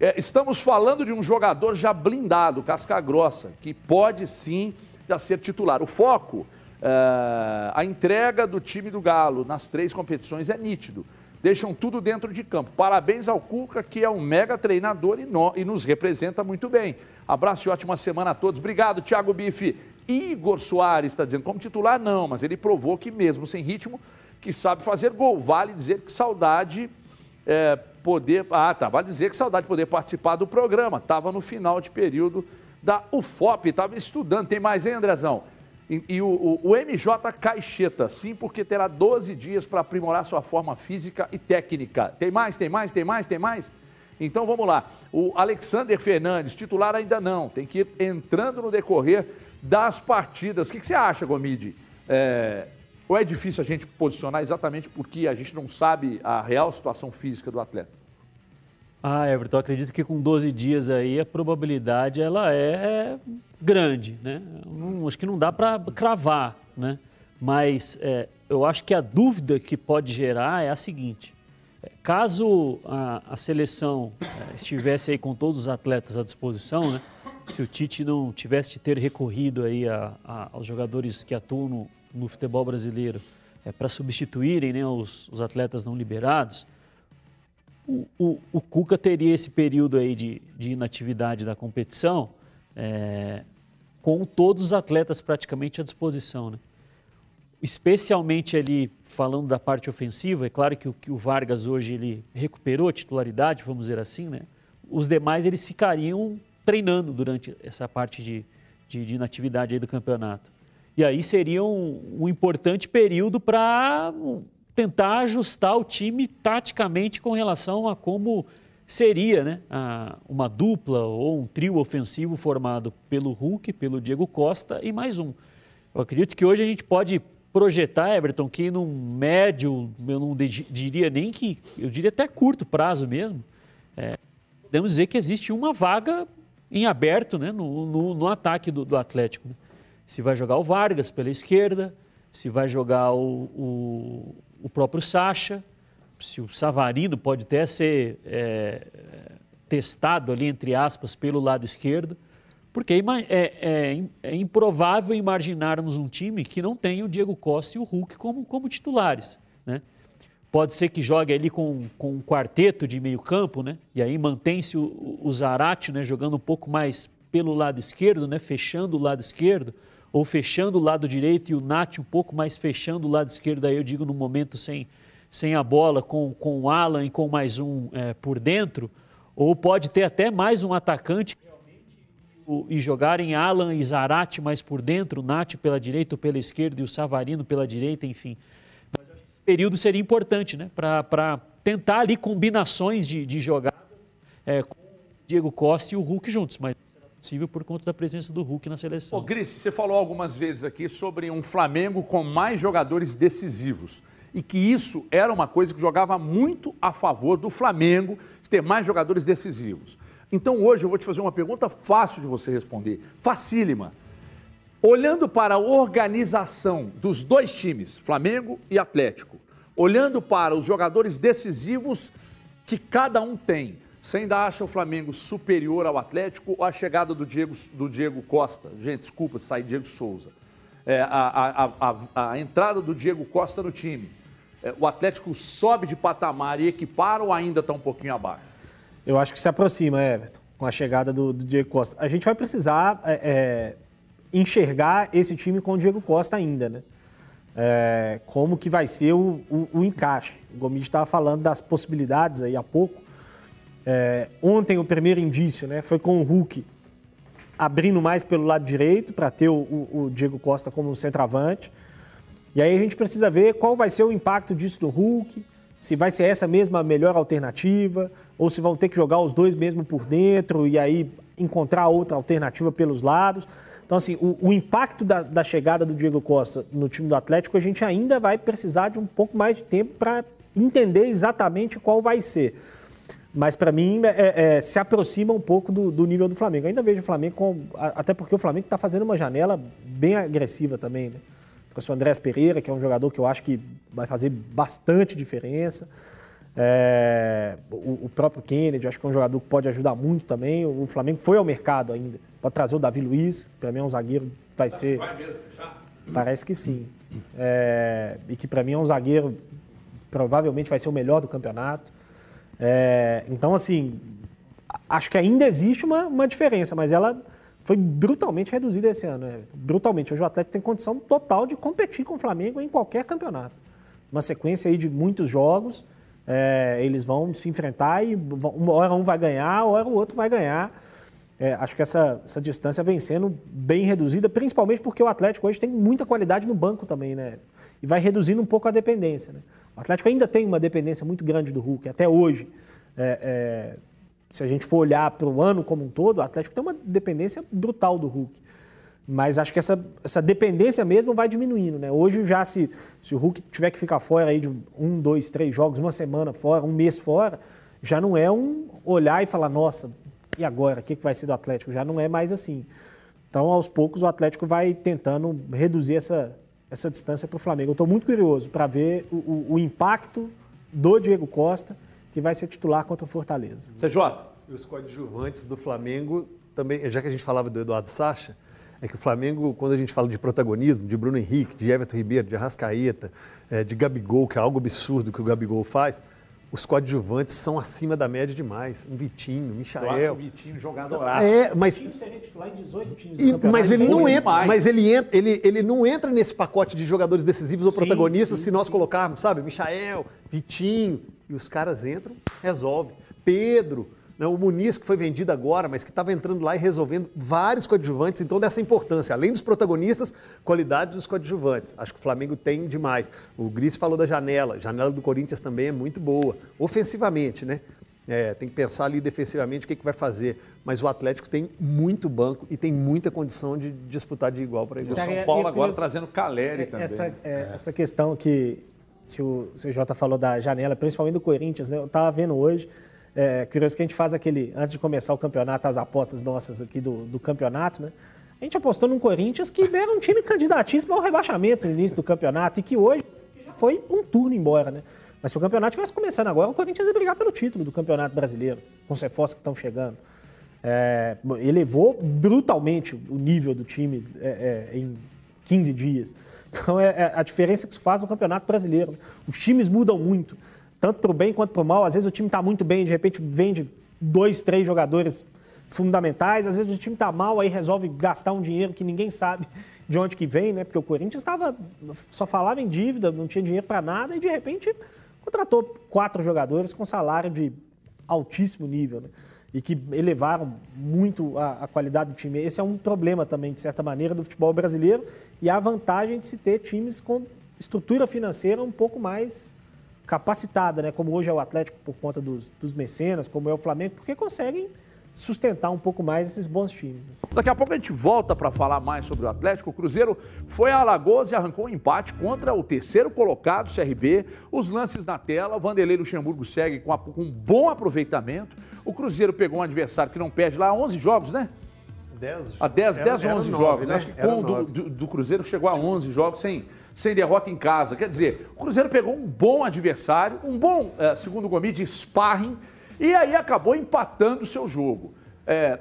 é, estamos falando de um jogador já blindado, casca grossa, que pode sim já ser titular. O foco, é, a entrega do time do Galo nas três competições é nítido. Deixam tudo dentro de campo. Parabéns ao Cuca, que é um mega treinador e, no, e nos representa muito bem. Abraço e ótima semana a todos. Obrigado, Thiago Bife. Igor Soares está dizendo, como titular não, mas ele provou que mesmo sem ritmo, que sabe fazer gol. Vale dizer que saudade é, poder. Ah, tá. Vale dizer que saudade de poder participar do programa. Estava no final de período da UFOP, estava estudando. Tem mais, hein, Andrezão? E, e o, o, o, MJ Caixeta, sim, porque terá 12 dias para aprimorar sua forma física e técnica. Tem mais, tem mais, tem mais, tem mais? Então vamos lá. O Alexander Fernandes, titular ainda não, tem que ir entrando no decorrer das partidas. O que, que você acha, Gomide? É, ou é difícil a gente posicionar exatamente porque a gente não sabe a real situação física do atleta? Ah, Everton, acredito que com 12 dias aí a probabilidade ela é grande, né? Não, acho que não dá para cravar, né? Mas é, eu acho que a dúvida que pode gerar é a seguinte: é, caso a, a seleção é, estivesse aí com todos os atletas à disposição, né? Se o Tite não tivesse de ter recorrido aí a, a, aos jogadores que atuam no, no futebol brasileiro é, para substituírem né, os, os, atletas não liberados, o, o, o, Cuca teria esse período aí de, de inatividade da competição é, com todos os atletas praticamente à disposição. Né? Especialmente ali, falando da parte ofensiva, é claro que o, que o Vargas hoje ele recuperou a titularidade, vamos dizer assim, né? os demais eles ficariam treinando durante essa parte de, de, de aí do campeonato. E aí seria um, um importante período para tentar ajustar o time taticamente com relação a como seria né, a, uma dupla ou um trio ofensivo formado pelo Hulk, pelo Diego Costa e mais um. Eu acredito que hoje a gente pode projetar, Everton, que num médio, eu não diria nem que, eu diria até curto prazo mesmo, é, podemos dizer que existe uma vaga em aberto né, no, no, no ataque do, do Atlético. Né? Se vai jogar o Vargas pela esquerda, se vai jogar o, o, o próprio Sacha, se o Savarino pode até ser é, testado ali, entre aspas, pelo lado esquerdo, porque é, é, é, improvável imaginarmos um time que não tenha o Diego Costa e o Hulk como, como titulares. Pode ser que jogue ali com, com um quarteto de meio campo, né? e aí mantém-se o, o Zarate né? jogando um pouco mais pelo lado esquerdo, né? fechando o lado esquerdo, ou fechando o lado direito e o Nath um pouco mais fechando o lado esquerdo, aí eu digo no momento sem, sem a bola, com, com o Alan e com mais um é, por dentro, ou pode ter até mais um atacante e jogarem Alan e Zarate mais por dentro, o Nath pela direita ou pela esquerda e o Savarino pela direita, enfim. Período seria importante, né? Para tentar ali combinações de, de jogadas é, com o Diego Costa e o Hulk juntos, mas não possível por conta da presença do Hulk na seleção. Ô, Gris, você falou algumas vezes aqui sobre um Flamengo com mais jogadores decisivos e que isso era uma coisa que jogava muito a favor do Flamengo, ter mais jogadores decisivos. Então hoje eu vou te fazer uma pergunta fácil de você responder, facílima. Olhando para a organização dos dois times, Flamengo e Atlético, olhando para os jogadores decisivos que cada um tem, você ainda acha o Flamengo superior ao Atlético ou a chegada do Diego, do Diego Costa? Gente, desculpa, sai Diego Souza. É, a, a, a, a, entrada do Diego Costa no time. É, o Atlético sobe de patamar e equipara ou ainda está um pouquinho abaixo? Eu acho que se aproxima, Everton, com a chegada do, do Diego Costa. A gente vai precisar é, é, enxergar esse time com o Diego Costa ainda, né? É, como que vai ser o, o, o encaixe. O Gomes estava falando das possibilidades aí há pouco. É, ontem o primeiro indício né, foi com o Hulk abrindo mais pelo lado direito para ter o, o, Diego Costa como centroavante. E aí a gente precisa ver qual vai ser o impacto disso no Hulk, se vai ser essa mesma melhor alternativa, ou se vão ter que jogar os dois mesmo por dentro e aí encontrar outra alternativa pelos lados. Então, assim, o, o impacto da, da, chegada do Diego Costa no time do Atlético, a gente ainda vai precisar de um pouco mais de tempo para entender exatamente qual vai ser. Mas, para mim, é, é, se aproxima um pouco do, do, nível do Flamengo. Ainda vejo o Flamengo, com, até porque o Flamengo está fazendo uma janela bem agressiva também, né? Trouxe o Andrés Pereira, que é um jogador que eu acho que vai fazer bastante diferença. É, o, o, próprio Kennedy, acho que é um jogador que pode ajudar muito também. O Flamengo foi ao mercado ainda. Pode trazer o Davi Luiz, para mim é um zagueiro vai ser. Vai mesmo, já? Parece que sim. É, e que para mim é um zagueiro, provavelmente vai ser o melhor do campeonato. É, então, assim, acho que ainda existe uma, uma diferença, mas ela foi brutalmente reduzida esse ano. Né? Brutalmente. Hoje o Atlético tem condição total de competir com o Flamengo em qualquer campeonato. Uma sequência aí de muitos jogos, é, eles vão se enfrentar e uma hora um vai ganhar, uma hora o outro vai ganhar. É, acho que essa, essa distância vem sendo bem reduzida, principalmente porque o Atlético hoje tem muita qualidade no banco também, né? E vai reduzindo um pouco a dependência. Né? O Atlético ainda tem uma dependência muito grande do Hulk, até hoje. É, é se a gente for olhar para o ano como um todo, o Atlético tem uma dependência brutal do Hulk. Mas acho que essa, essa dependência mesmo vai diminuindo, né? Hoje já se, se o Hulk tiver que ficar fora aí de um, dois, três jogos, uma semana fora, um mês fora, já não é um olhar e falar, nossa, e agora? O que vai ser do Atlético? Já não é mais assim. Então, aos poucos, o Atlético vai tentando reduzir essa, essa distância para o Flamengo. Eu estou muito curioso para ver o, o, o impacto do Diego Costa que vai ser titular contra o Fortaleza. E os coadjuvantes do Flamengo também, já que a gente falava do Eduardo Sacha, é que o Flamengo, quando a gente fala de protagonismo, de Bruno Henrique, de Everton Ribeiro, de Arrascaeta, é, de Gabigol, que é algo absurdo que o Gabigol faz, os coadjuvantes são acima da média demais. Um Vitinho, um Michael. Eu acho o Vitinho jogadoraço. É, mas. E, mas ele não entra, mas ele, entra, ele, ele não entra nesse pacote de jogadores decisivos ou sim, protagonistas sim, se nós sim. colocarmos, sabe, Michael, Vitinho, e os caras entram, resolve. Pedro, o Muniz, que foi vendido agora, mas que estava entrando lá e resolvendo vários coadjuvantes. Então, dessa importância, além dos protagonistas, qualidade dos coadjuvantes. Acho que o Flamengo tem demais. O Gris falou da janela. A janela do Corinthians também é muito boa. Ofensivamente, né? É, tem que pensar ali defensivamente o que, que vai fazer. Mas o Atlético tem muito banco e tem muita condição de disputar de igual para igual. O São Paulo agora trazendo Caleri também. Essa, é, essa questão que que o CJ falou da janela, principalmente do Corinthians, né? Eu estava vendo hoje, É, curioso que a gente faz aquele, antes de começar o campeonato, as apostas nossas aqui do, do campeonato, né? A gente apostou num Corinthians que era um time candidatíssimo ao rebaixamento no início do campeonato e que hoje foi um turno embora, né? Mas se o campeonato estivesse começando agora, o Corinthians ia brigar pelo título do Campeonato Brasileiro, com os reforços que estão chegando. É, elevou brutalmente o nível do time é, é, em 15 dias. Então, é, é, a diferença que isso faz no Campeonato Brasileiro. Né? Os times mudam muito, tanto para o bem quanto para o mal. Às vezes o time está muito bem, de repente vende dois, três jogadores fundamentais. Às vezes o time está mal, aí resolve gastar um dinheiro que ninguém sabe de onde que vem, né? Porque o Corinthians estava só falava em dívida, não tinha dinheiro para nada e de repente contratou quatro jogadores com salário de altíssimo nível, né? E que elevaram muito a, a, qualidade do time. Esse é um problema também, de certa maneira, do futebol brasileiro e a vantagem de se ter times com estrutura financeira um pouco mais capacitada, né? Como hoje é o Atlético por conta dos, dos mecenas, como é o Flamengo, porque conseguem sustentar um pouco mais esses bons times. Né? Daqui a pouco a gente volta para falar mais sobre o Atlético. O Cruzeiro foi a Alagoas e arrancou um empate contra o terceiro colocado, CRB. Os lances na tela, Vanderlei Luxemburgo segue com, a, com um bom aproveitamento. O Cruzeiro pegou um adversário que não perde lá 11 jogos, né? 10, a 10, 10 ou 11 jogos, né? Acho que com do, do, do, Cruzeiro chegou a 11 jogos sem, sem derrota em casa. Quer dizer, o Cruzeiro pegou um bom adversário, um bom, eh, segundo o Gomes, de sparring e aí acabou empatando o seu jogo. É,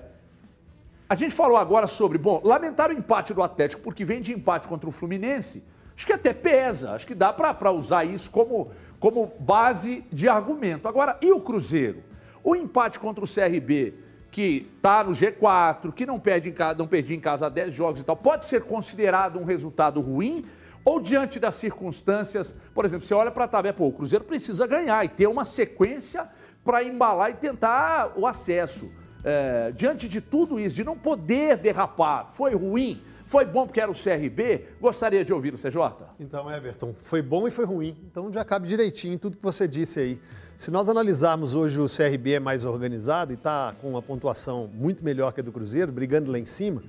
a gente falou agora sobre, bom, lamentar o empate do Atlético, porque vem de empate contra o Fluminense, acho que até pesa, acho que dá para usar isso como, como base de argumento. Agora, e o Cruzeiro? O empate contra o CRB, que está no G4, que não perde em casa, não em casa 10 jogos e tal, pode ser considerado um resultado ruim? Ou diante das circunstâncias, por exemplo, você olha para a tabela, pô, o Cruzeiro precisa ganhar e ter uma sequência para embalar e tentar o acesso. É, diante de tudo isso, de não poder derrapar, foi ruim? Foi bom porque era o CRB? Gostaria de ouvir o CJ. Então, Everton, foi bom e foi ruim. Então já cabe direitinho tudo que você disse aí. Se nós analisarmos hoje o CRB é mais organizado e está com uma pontuação muito melhor que a do Cruzeiro, brigando lá em cima,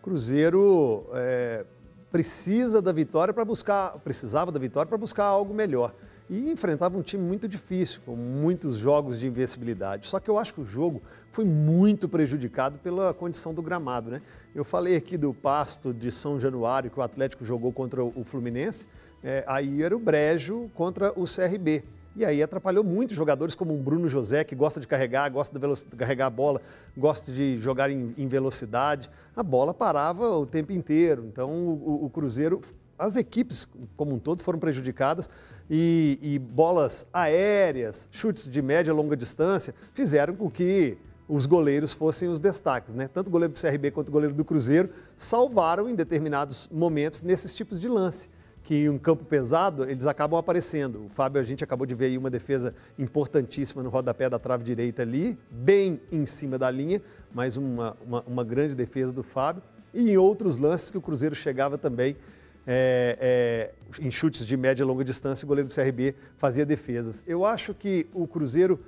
Cruzeiro é, precisa da vitória para buscar, precisava da vitória para buscar algo melhor e enfrentava um time muito difícil, com muitos jogos de invencibilidade. Só que eu acho que o jogo foi muito prejudicado pela condição do gramado. Né? Eu falei aqui do pasto de São Januário que o Atlético jogou contra o Fluminense, é, aí era o Brejo contra o CRB. E aí atrapalhou muito jogadores como o Bruno José, que gosta de carregar, gosta de carregar a bola, gosta de jogar em, em, velocidade. A bola parava o tempo inteiro. Então o, o Cruzeiro, as equipes como um todo foram prejudicadas e, e bolas aéreas, chutes de média e longa distância, fizeram com que os goleiros fossem os destaques, né? Tanto o goleiro do CRB quanto o goleiro do Cruzeiro salvaram em determinados momentos nesses tipos de lance, que em um campo pesado eles acabam aparecendo. O Fábio, a gente acabou de ver aí uma defesa importantíssima no rodapé da trave direita ali, bem em cima da linha, mas uma, uma, uma grande defesa do Fábio. E em outros lances que o Cruzeiro chegava também é, é, em chutes de média e longa distância, o goleiro do CRB fazia defesas. Eu acho que o Cruzeiro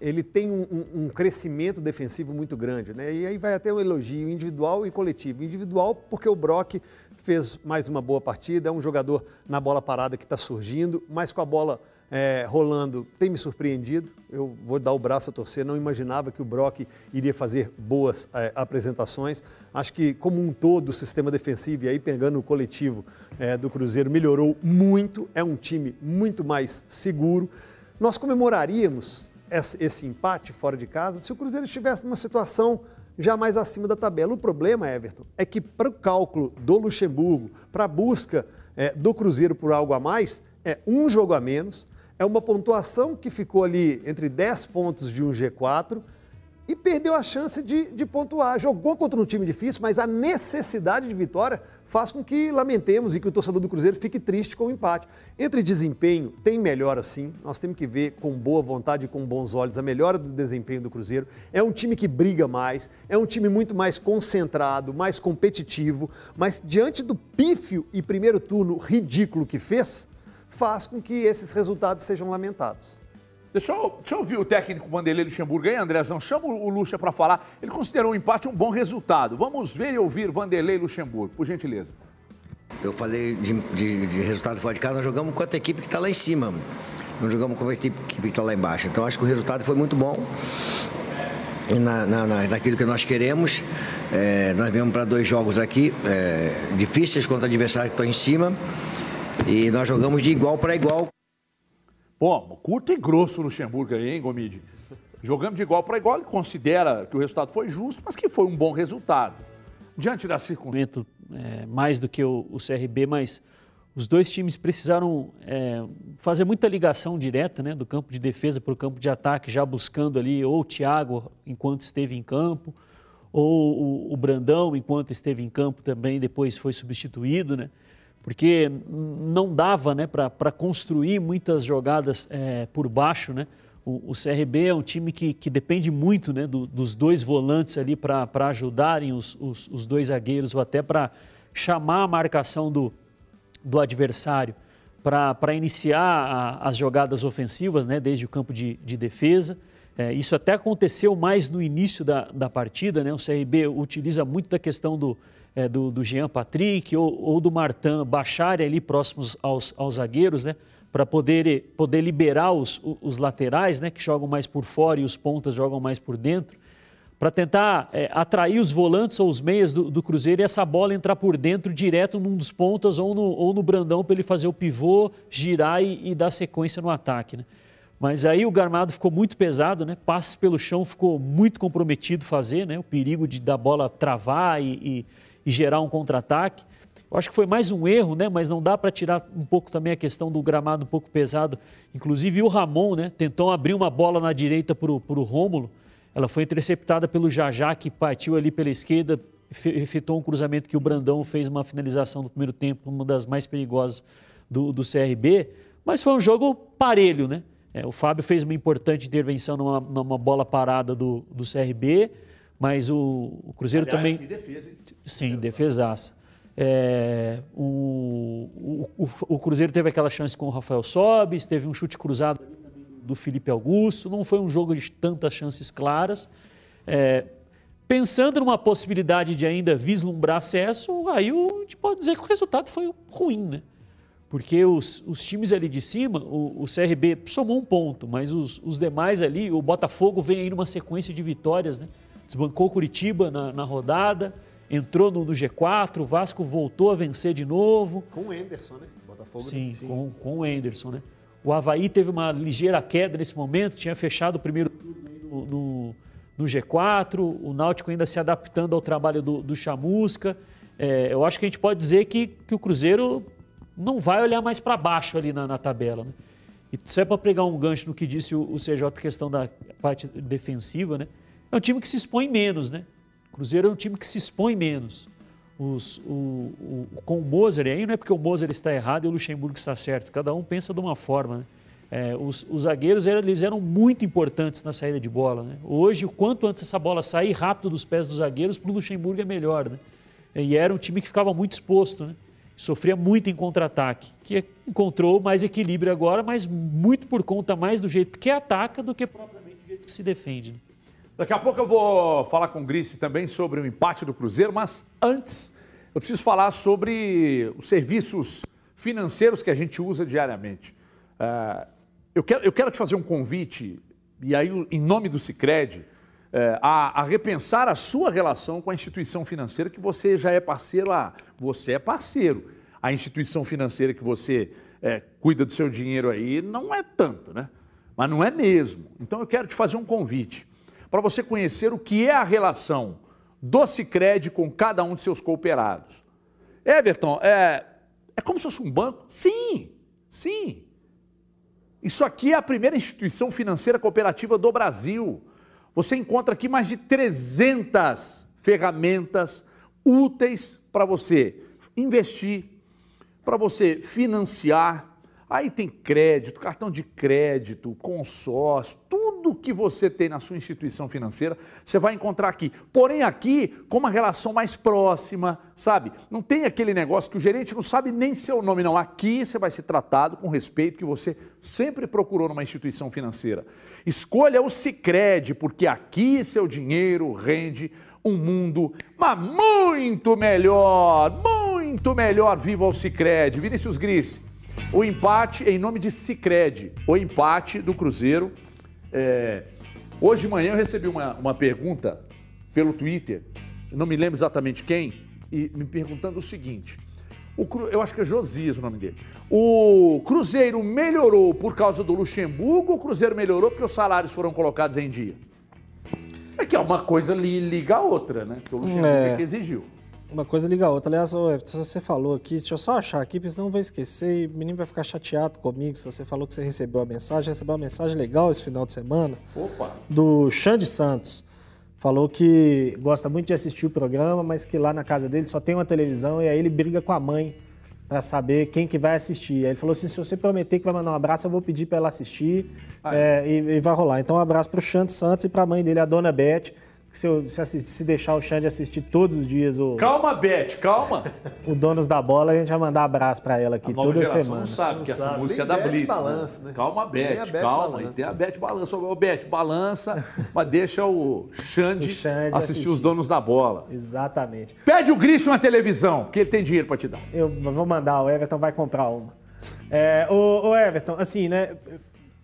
ele tem um, um, um, crescimento defensivo muito grande, né? E aí vai até um elogio individual e coletivo. Individual porque o Brock fez mais uma boa partida, é um jogador na bola parada que está surgindo, mas com a bola é, rolando tem me surpreendido. Eu vou dar o braço a torcer, não imaginava que o Brock iria fazer boas é, apresentações. Acho que, como um todo, o sistema defensivo, e aí pegando o coletivo é, do Cruzeiro, melhorou muito. É um time muito mais seguro. Nós comemoraríamos esse empate fora de casa se o Cruzeiro estivesse numa situação já mais acima da tabela. O problema, Everton, é que para o cálculo do Luxemburgo, para a busca é, do Cruzeiro por algo a mais, é um jogo a menos, é uma pontuação que ficou ali entre 10 pontos de um G4 e perdeu a chance de, de pontuar. Jogou contra um time difícil, mas a necessidade de vitória faz com que lamentemos e que o torcedor do Cruzeiro fique triste com o empate. Entre desempenho, tem melhora sim. Nós temos que ver com boa vontade e com bons olhos a melhora do desempenho do Cruzeiro. É um time que briga mais, é um time muito mais concentrado, mais competitivo, mas diante do pífio e primeiro turno ridículo que fez, faz com que esses resultados sejam lamentados. Deixa eu, deixa eu ouvir o técnico Vanderlei Luxemburgo aí, Andrezão. Chama o Luxa para falar. Ele considerou o empate um bom resultado. Vamos ver e ouvir Vanderlei Luxemburgo, por gentileza. Eu falei de, de, de resultado fora de casa, nós jogamos contra a equipe que está lá em cima. não jogamos com a equipe que está lá embaixo. Então acho que o resultado foi muito bom. Na, na, naquilo que nós queremos. É, nós viemos para dois jogos aqui, é, difíceis contra adversários que estão em cima. E nós jogamos de igual para igual. Pô, curto e grosso o Luxemburgo aí, hein, Gomide? Jogamos de igual para igual, ele considera que o resultado foi justo, mas que foi um bom resultado. Diante da circunstância. É, mais do que o, o CRB, mas os dois times precisaram é, fazer muita ligação direta né, do campo de defesa para o campo de ataque, já buscando ali ou o Thiago enquanto esteve em campo, ou o, o Brandão enquanto esteve em campo também, depois foi substituído, né? Porque não dava né, para construir muitas jogadas é, por baixo, né? O, o, CRB é um time que, que depende muito né, do, dos dois volantes ali para ajudarem os, os, os dois zagueiros ou até para chamar a marcação do, do adversário para iniciar a, as jogadas ofensivas, né, desde o campo de, de defesa. É, isso até aconteceu mais no início da, da partida, né? O CRB utiliza muito da questão do, é, do, do, Jean Patrick ou, ou do Martin baixarem ali próximos aos, aos zagueiros, né? Para poder, poder liberar os, os laterais, né? Que jogam mais por fora e os pontas jogam mais por dentro para tentar é, atrair os volantes ou os meias do, do, Cruzeiro e essa bola entrar por dentro direto num dos pontas ou no, ou no Brandão para ele fazer o pivô, girar e, e, dar sequência no ataque. Né? Mas aí o Garmado ficou muito pesado, né? passes pelo chão ficou muito comprometido fazer, né? o perigo de da bola travar e, e, e gerar um contra-ataque. Eu acho que foi mais um erro, né? mas não dá para tirar um pouco também a questão do gramado um pouco pesado. Inclusive o Ramon né? tentou abrir uma bola na direita para o Rômulo, ela foi interceptada pelo Jajá, que partiu ali pela esquerda, efetuou um cruzamento que o Brandão fez uma finalização no primeiro tempo, uma das mais perigosas do, do CRB. Mas foi um jogo parelho, né? É, o Fábio fez uma importante intervenção numa, numa bola parada do, do CRB, mas o, o Cruzeiro Aliás, também. Que defesa, hein? Sim, defesaça. É, o, o, o, Cruzeiro teve aquela chance com o Rafael Sobis, teve um chute cruzado do Felipe Augusto, não foi um jogo de tantas chances claras. É, pensando numa possibilidade de ainda vislumbrar acesso, aí a gente pode dizer que o resultado foi ruim, né? Porque os, os times ali de cima, o, o CRB somou um ponto, mas os, os, demais ali, o Botafogo vem aí numa sequência de vitórias, né? Desbancou Curitiba na, na rodada, entrou no, no, G4, o Vasco voltou a vencer de novo. Com o Enderson, né? Botafogo sim, sim, com, com o Enderson, né? O Havaí teve uma ligeira queda nesse momento, tinha fechado o primeiro turno no, no, no, G4, o Náutico ainda se adaptando ao trabalho do, do Chamusca. É, eu acho que a gente pode dizer que, que o Cruzeiro não vai olhar mais para baixo ali na, na tabela. Né? E só é para pegar um gancho no que disse o, o CJ, questão da parte defensiva, né? É um time que se expõe menos. Né? O Cruzeiro é um time que se expõe menos os, o, o, com o Moser, e aí não é porque o Moser está errado e o Luxemburgo está certo, cada um pensa de uma forma. Né? É, os, os, zagueiros eles eram muito importantes na saída de bola. Né? Hoje, o quanto antes essa bola sair rápido dos pés dos zagueiros, para o Luxemburgo é melhor. Né? E era um time que ficava muito exposto, né? sofria muito em contra-ataque, que encontrou mais equilíbrio agora, mas muito por conta mais do jeito que ataca do que propriamente do jeito que se defende. Daqui a pouco eu vou falar com o Grice também sobre o empate do Cruzeiro, mas antes eu preciso falar sobre os serviços financeiros que a gente usa diariamente. Uh, eu, quero, eu quero te fazer um convite, e aí em nome do Cicred, uh, a, a, repensar a sua relação com a instituição financeira que você já é parceiro lá. Você é parceiro. A instituição financeira que você uh, cuida do seu dinheiro aí não é tanto, né? Mas não é mesmo. Então eu quero te fazer um convite para você conhecer o que é a relação do Cicred com cada um de seus cooperados. Everton, é, é como se fosse um banco? Sim, sim. Isso aqui é a primeira instituição financeira cooperativa do Brasil. Você encontra aqui mais de 300 ferramentas úteis para você investir, para você financiar, Aí tem crédito, cartão de crédito, consórcio, tudo que você tem na sua instituição financeira, você vai encontrar aqui. Porém, aqui com uma relação mais próxima, sabe? Não tem aquele negócio que o gerente não sabe nem seu nome, não. Aqui você vai ser tratado com respeito que você sempre procurou numa instituição financeira. Escolha o Cicred, porque aqui seu dinheiro rende um mundo mas muito melhor, muito melhor. Viva o Cicred. Vinícius Gris. O empate em nome de Cicred, o empate do Cruzeiro. É, hoje de manhã eu recebi uma, uma pergunta pelo Twitter, não me lembro exatamente quem, e me perguntando o seguinte: o, eu acho que é Josias o nome dele. O Cruzeiro melhorou por causa do Luxemburgo ou o Cruzeiro melhorou porque os salários foram colocados em dia? É que é uma coisa liga a outra, né? O Luxemburgo é, é que exigiu. Uma coisa liga a outra. Aliás, você falou aqui, deixa eu só achar aqui, porque senão eu vou esquecer e o menino vai ficar chateado comigo se você falou que você recebeu a mensagem. Recebeu uma mensagem legal esse final de semana. Opa! Do Xande Santos. Falou que gosta muito de assistir o programa, mas que lá na casa dele só tem uma televisão e aí ele briga com a mãe para saber quem que vai assistir. Aí ele falou assim, se você prometer que vai mandar um abraço, eu vou pedir para ela assistir é, e, e, vai rolar. Então um abraço para o Xande Santos e para a mãe dele, a dona Beth se, eu, se, assistir, se deixar o Xande assistir todos os dias o. Calma, Beth, calma. [LAUGHS] O Donos da Bola, a gente vai mandar abraço pra ela aqui toda semana. Não sabe não que essa música é da Beth Blitz. Balança, né? Calma, Beth, Beth calma. Balança. E tem a Beth Balança. Ô, Beth, balança, mas deixa o Xande, o Xande assistir, assistir, os Donos da Bola. Exatamente. Pede o Grício na televisão, que ele tem dinheiro pra te dar. Eu vou mandar, o Everton vai comprar uma. É, o, o Everton, assim, né?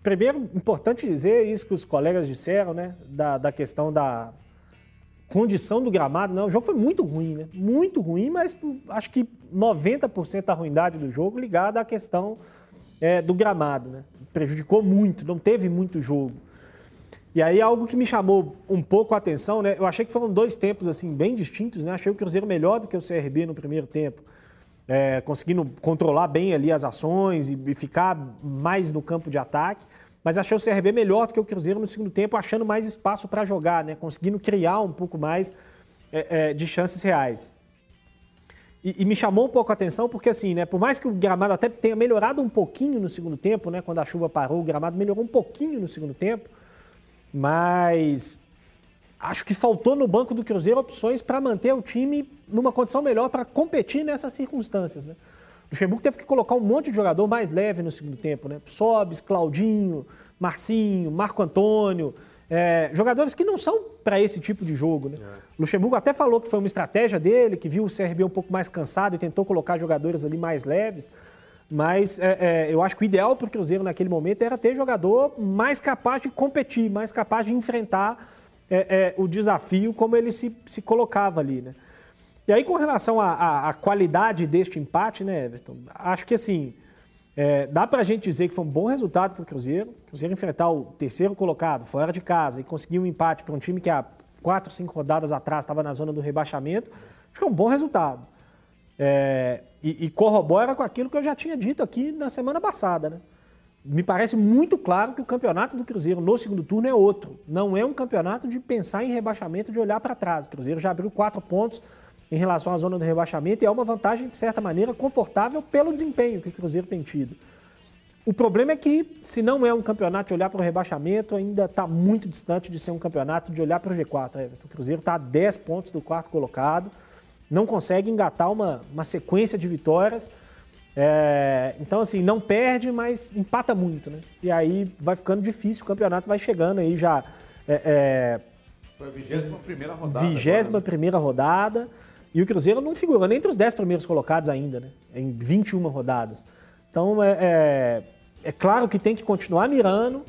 Primeiro, importante dizer isso que os colegas disseram, né? Da, da questão da, condição do gramado, não. O jogo foi muito ruim, né? Muito ruim, mas acho que 90% da ruindade do jogo ligada à questão é, do gramado, né? Prejudicou muito, não teve muito jogo. E aí algo que me chamou um pouco a atenção, né? Eu achei que foram dois tempos assim bem distintos, né? Achei o Cruzeiro melhor do que o CRB no primeiro tempo, é, conseguindo controlar bem ali as ações e, e ficar mais no campo de ataque mas achei o CRB melhor do que o Cruzeiro no segundo tempo, achando mais espaço para jogar, né? conseguindo criar um pouco mais é, é, de chances reais. E, e, me chamou um pouco a atenção porque, assim, né, por mais que o gramado até tenha melhorado um pouquinho no segundo tempo, né, quando a chuva parou, o gramado melhorou um pouquinho no segundo tempo, mas acho que faltou no banco do Cruzeiro opções para manter o time numa condição melhor para competir nessas circunstâncias. Né? Luxemburgo teve que colocar um monte de jogador mais leve no segundo tempo, né? Sobes, Claudinho, Marcinho, Marco Antônio, é, jogadores que não são para esse tipo de jogo, né? É. Luxemburgo até falou que foi uma estratégia dele, que viu o CRB um pouco mais cansado e tentou colocar jogadores ali mais leves. Mas é, é, eu acho que o ideal para o Cruzeiro naquele momento era ter jogador mais capaz de competir, mais capaz de enfrentar é, é, o desafio como ele se, se colocava ali, né? E aí, com relação à, qualidade deste empate, né, Everton? Acho que assim, é, dá para a gente dizer que foi um bom resultado para o Cruzeiro. O Cruzeiro enfrentar o terceiro colocado, fora de casa, e conseguir um empate para um time que há quatro, cinco rodadas atrás estava na zona do rebaixamento. Acho que é um bom resultado. É, e, e, corrobora com aquilo que eu já tinha dito aqui na semana passada, né? Me parece muito claro que o campeonato do Cruzeiro no segundo turno é outro. Não é um campeonato de pensar em rebaixamento, de olhar para trás. O Cruzeiro já abriu quatro pontos em relação à zona do rebaixamento e é uma vantagem, de certa maneira, confortável pelo desempenho que o Cruzeiro tem tido. O problema é que, se não é um campeonato de olhar para o rebaixamento, ainda está muito distante de ser um campeonato de olhar para o G4. O Cruzeiro está a 10 pontos do quarto colocado, não consegue engatar uma, uma sequência de vitórias. É, então, assim, não perde, mas empata muito, né? E aí vai ficando difícil, o campeonato vai chegando aí já. É, é, Foi a 21 primeira rodada. 21 né? primeira rodada. E o Cruzeiro não figurou nem entre os 10 primeiros colocados ainda, né? Em 21 rodadas. Então, é, é, é claro que tem que continuar mirando,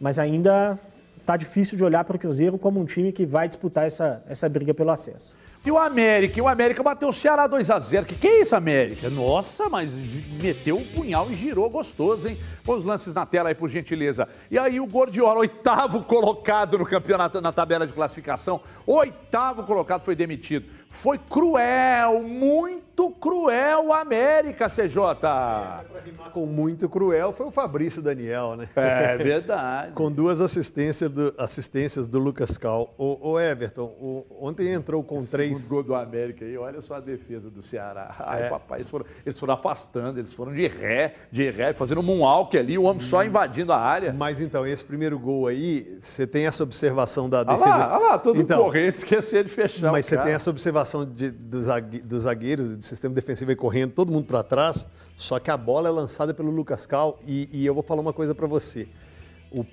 mas ainda está difícil de olhar para o Cruzeiro como um time que vai disputar essa, essa briga pelo acesso. E o América, o América bateu o Ceará 2x0. Que que é isso, América? Nossa, mas meteu o um punhal e girou gostoso, hein? Põe os lances na tela aí, por gentileza. E aí o Gordiola, oitavo colocado no campeonato, na tabela de classificação, oitavo colocado, foi demitido. Foi cruel, muito cruel o América, CJ. É, com muito cruel foi o Fabrício Daniel, né? É verdade. com duas assistências do, assistências do Lucas Cal. O, o Everton, o, ontem entrou com Esse três. gol do América aí, olha só a defesa do Ceará. Ai, é. papai, eles foram, eles foram afastando, eles foram de ré, de ré, fazendo um moonwalk ali, o homem hum. só invadindo a área. Mas então, esse primeiro gol aí, você tem essa observação da defesa. Olha lá, olha lá todo então, corrente, esquecer de fechar. Mas você tem essa observação observação de, dos zagueiros, do sistema defensivo aí correndo, todo mundo para trás, só que a bola é lançada pelo Lucas Cal e, e eu vou falar uma coisa para você.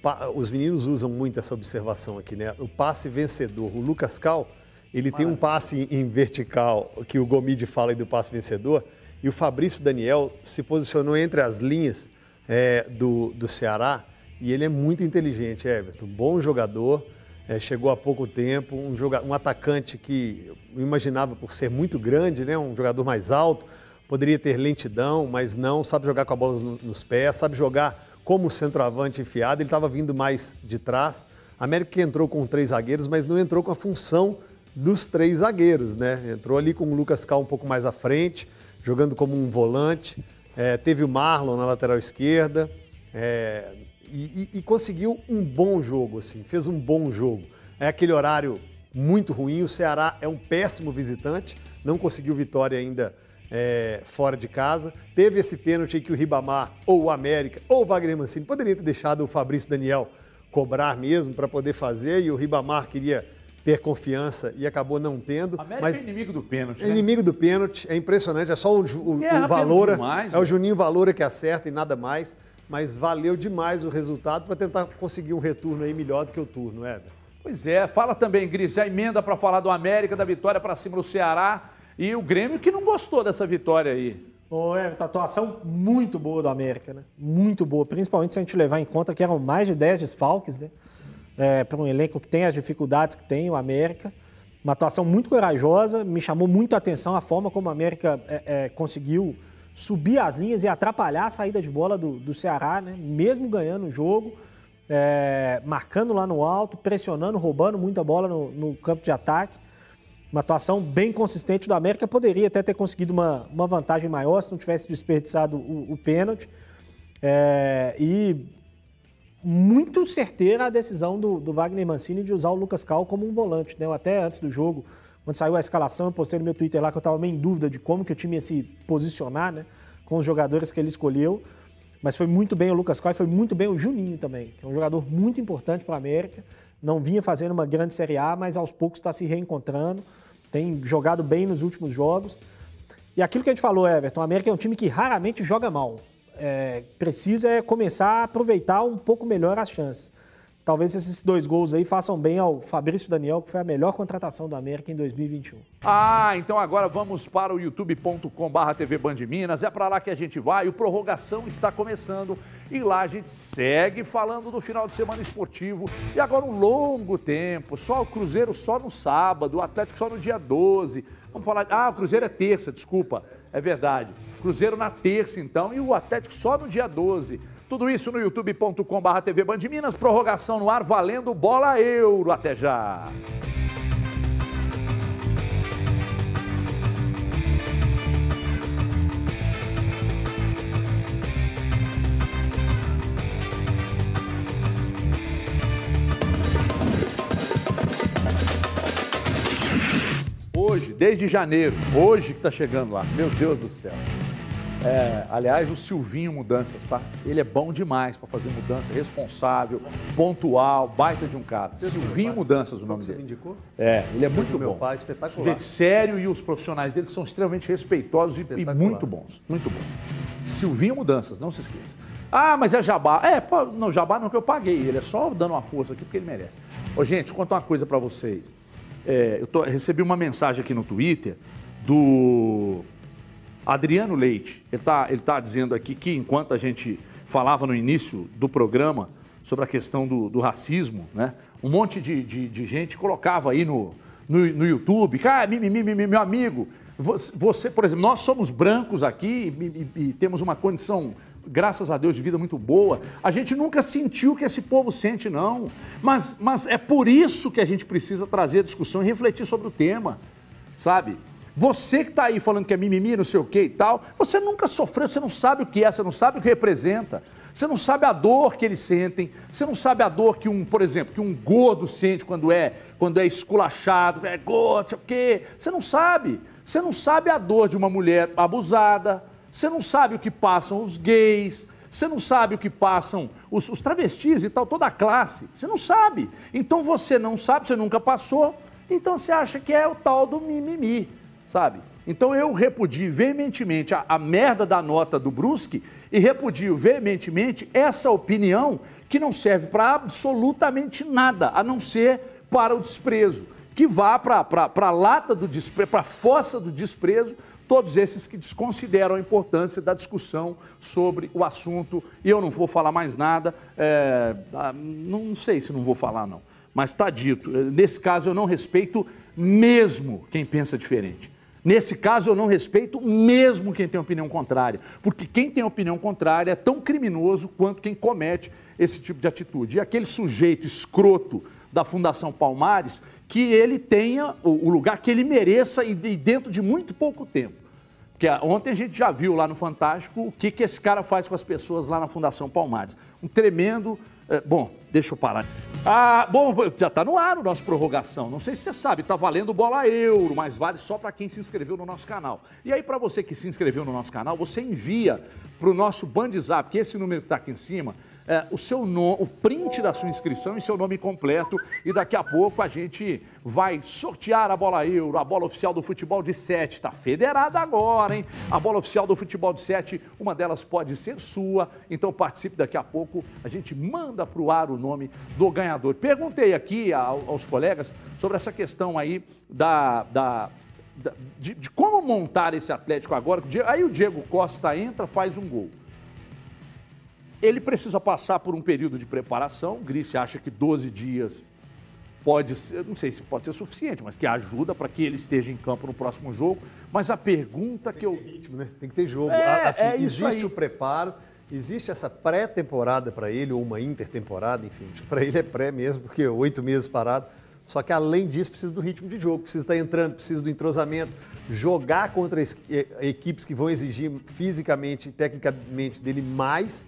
Pa, os meninos usam muito essa observação aqui, né? O passe vencedor. O Lucas Cal, ele Maravilha. tem um passe em vertical, que o Gomide fala aí do passe vencedor, E o Fabrício Daniel se posicionou entre as linhas é, do, do Ceará e ele é muito inteligente, Everton. Bom jogador, é, chegou há pouco tempo, um, joga, um atacante que eu imaginava por ser muito grande, né, um jogador mais alto, poderia ter lentidão, mas não, sabe jogar com a bola nos pés, sabe jogar como centroavante enfiado, ele estava vindo mais de trás. A América entrou com três zagueiros, mas não entrou com a função dos três zagueiros, né? Entrou ali com o Lucas Cal um pouco mais à frente, jogando como um volante. É, teve o Marlon na lateral esquerda é, e, e, e, conseguiu um bom jogo, assim, fez um bom jogo. É aquele horário muito ruim, o Ceará é um péssimo visitante, não conseguiu vitória ainda é, fora de casa. Teve esse pênalti que o Ribamar, ou o América, ou o Wagner Mancini poderia ter deixado o Fabrício Daniel cobrar mesmo para poder fazer e o Ribamar queria ter confiança e acabou não tendo. América mas é inimigo do pênalti. É né? inimigo do pênalti, é impressionante, é só o, o, o Valora, demais, é o Juninho Valora que acerta e nada mais, mas valeu demais o resultado para tentar conseguir um retorno aí melhor do que o turno, Éder. Pois é, fala também, Gris, já emenda para falar do América, da vitória para cima do Ceará e o Grêmio que não gostou dessa vitória aí. Ô, Everton, atuação muito boa do América, né? Muito boa, principalmente se a gente levar em conta que eram mais de 10 desfalques, né? é, para um elenco que tem as dificuldades que tem o América. Uma atuação muito corajosa, me chamou muito a atenção a forma como o América é, é, conseguiu subir as linhas e atrapalhar a saída de bola do, do Ceará, né? mesmo ganhando o jogo, é, marcando lá no alto, pressionando, roubando muita bola no, no, campo de ataque. Uma atuação bem consistente do América. Poderia até ter conseguido uma, uma vantagem maior se não tivesse desperdiçado o, o pênalti. É, e muito certeira a decisão do, do, Wagner Mancini de usar o Lucas Cal como um volante. Né? Eu até antes do jogo, quando saiu a escalação, eu postei no meu Twitter lá que eu estava meio em dúvida de como que o time ia se posicionar né? com os jogadores que ele escolheu. Mas foi muito bem o Lucas e foi muito bem o Juninho também, que é um jogador muito importante para a América. Não vinha fazendo uma grande Série A, mas aos poucos está se reencontrando. Tem jogado bem nos últimos jogos. E aquilo que a gente falou, Everton, a América é um time que raramente joga mal é, precisa começar a aproveitar um pouco melhor as chances. Talvez esses dois gols aí façam bem ao Fabrício Daniel, que foi a melhor contratação do América em 2021. Ah, então agora vamos para o youtube.com.br TV Band Minas. É para lá que a gente vai. O prorrogação está começando e lá a gente segue falando do final de semana esportivo. E agora um longo tempo. Só o Cruzeiro só no sábado, o Atlético só no dia 12. Vamos falar. Ah, o Cruzeiro é terça, desculpa. É verdade. Cruzeiro na terça, então, e o Atlético só no dia 12. Tudo isso no youtube.com.br TV Band Minas, prorrogação no ar, valendo bola euro. Até já! Hoje, desde janeiro, hoje que está chegando lá, meu Deus do céu. É, aliás, o Silvinho Mudanças, tá? Ele é bom demais para fazer mudança, responsável, pontual, baita de um cara. Silvinho Mudanças, o nome dele. Você indicou? É, ele é muito meu bom. Pai, espetacular. Sujeito sério e os profissionais dele são extremamente respeitosos e, e, muito bons. Muito bons. Silvinho Mudanças, não se esqueça. Ah, mas é jabá. É, pô, não, jabá não que eu paguei. Ele é só dando uma força aqui porque ele merece. Ô, gente, conta uma coisa para vocês. É, eu tô, recebi uma mensagem aqui no Twitter do Adriano Leite, ele está ele tá dizendo aqui que enquanto a gente falava no início do programa sobre a questão do, do racismo, né? Um monte de, de, de, gente colocava aí no, no, no YouTube, cara, ah, meu amigo, você, por exemplo, nós somos brancos aqui e, e, e temos uma condição graças a Deus, de vida muito boa. A gente nunca sentiu o que esse povo sente, não. Mas, mas é por isso que a gente precisa trazer a discussão e refletir sobre o tema, sabe? Você que está aí falando que é mimimi, não sei o que e tal, você nunca sofreu, você não sabe o que é, você não sabe o que representa. Você não sabe a dor que eles sentem, você não sabe a dor que um, por exemplo, que um gordo sente quando é, quando é esculachado, é gordo, o quê. Você não sabe. Você não sabe a dor de uma mulher abusada, você não sabe o que passam os gays, você não sabe o que passam os, os travestis e tal, toda a classe. Você não sabe. Então você não sabe, você nunca passou, então você acha que é o tal do mimimi sabe? Então eu repudio veementemente a, a merda da nota do Brusque e repudio veementemente essa opinião que não serve para absolutamente nada, a não ser para o desprezo. que vá para a lata do desprezo, para a fossa do desprezo, todos esses que desconsideram a importância da discussão sobre o assunto. E eu não vou falar mais nada, é, ah, não sei se não vou falar, não. Mas está dito. Nesse caso, eu não respeito mesmo quem pensa diferente. Nesse caso, eu não respeito mesmo quem tem opinião contrária, porque quem tem opinião contrária é tão criminoso quanto quem comete esse tipo de atitude. E aquele sujeito escroto da Fundação Palmares, que ele tenha o lugar que ele mereça e dentro de muito pouco tempo. Porque ontem a gente já viu lá no Fantástico o que, que esse cara faz com as pessoas lá na Fundação Palmares. Um tremendo é, bom, deixa eu parar. Ah, bom, já está no ar o nosso prorrogação. Não sei se você sabe, está valendo bola euro, mas vale só para quem se inscreveu no nosso canal. E aí, para você que se inscreveu no nosso canal, você envia para o nosso Bandzap, que é esse número que está aqui em cima, é, o seu nome, o print da sua inscrição e seu nome completo. E daqui a pouco a gente vai sortear a bola euro, a bola oficial do futebol de 7. Está federada agora, hein? A bola oficial do futebol de 7, uma delas pode ser sua. Então participe daqui a pouco. A gente manda para o ar o nome do ganhador. Perguntei aqui aos colegas sobre essa questão aí da, da de, de, como montar esse Atlético agora. Aí o Diego Costa entra, faz um gol. Ele precisa passar por um período de preparação. Grice acha que 12 dias pode ser, não sei se pode ser suficiente, mas que ajuda para que ele esteja em campo no próximo jogo. Mas a pergunta Tem que, eu. ritmo, né? Tem que ter jogo. É, assim, é existe o preparo, existe essa pré-temporada para ele, ou uma intertemporada, enfim. [LAUGHS] Para ele é pré mesmo, porque oito meses parado. Só que além disso, precisa do ritmo de jogo, precisa estar entrando, precisa do entrosamento, jogar contra equipes que vão exigir fisicamente e tecnicamente dele mais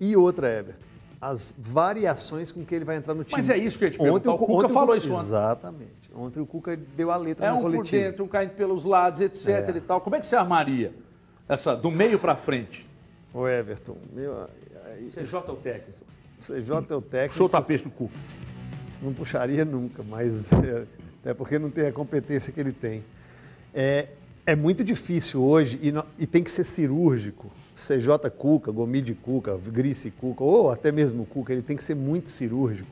e outra, Everton, as variações com que ele vai entrar no time. Mas é isso que eu te. Ontem, o, Cuca falou isso ontem. Exatamente. Ontem o Cuca deu a letra é na um coletiva. Por dentro, um caindo pelos lados, etc é. e tal. Como é que você armaria essa do meio para frente? O Everton, meu... CJ é o técnico. CJ é o técnico. Show tapete do Cuca. Não puxaria nunca, mas [LAUGHS] é, porque não tem a competência que ele tem. É, é muito difícil hoje e, e tem que ser cirúrgico CJ Cuca, Gomide Cuca, Grice Cuca, ou até mesmo Cuca, ele tem que ser muito cirúrgico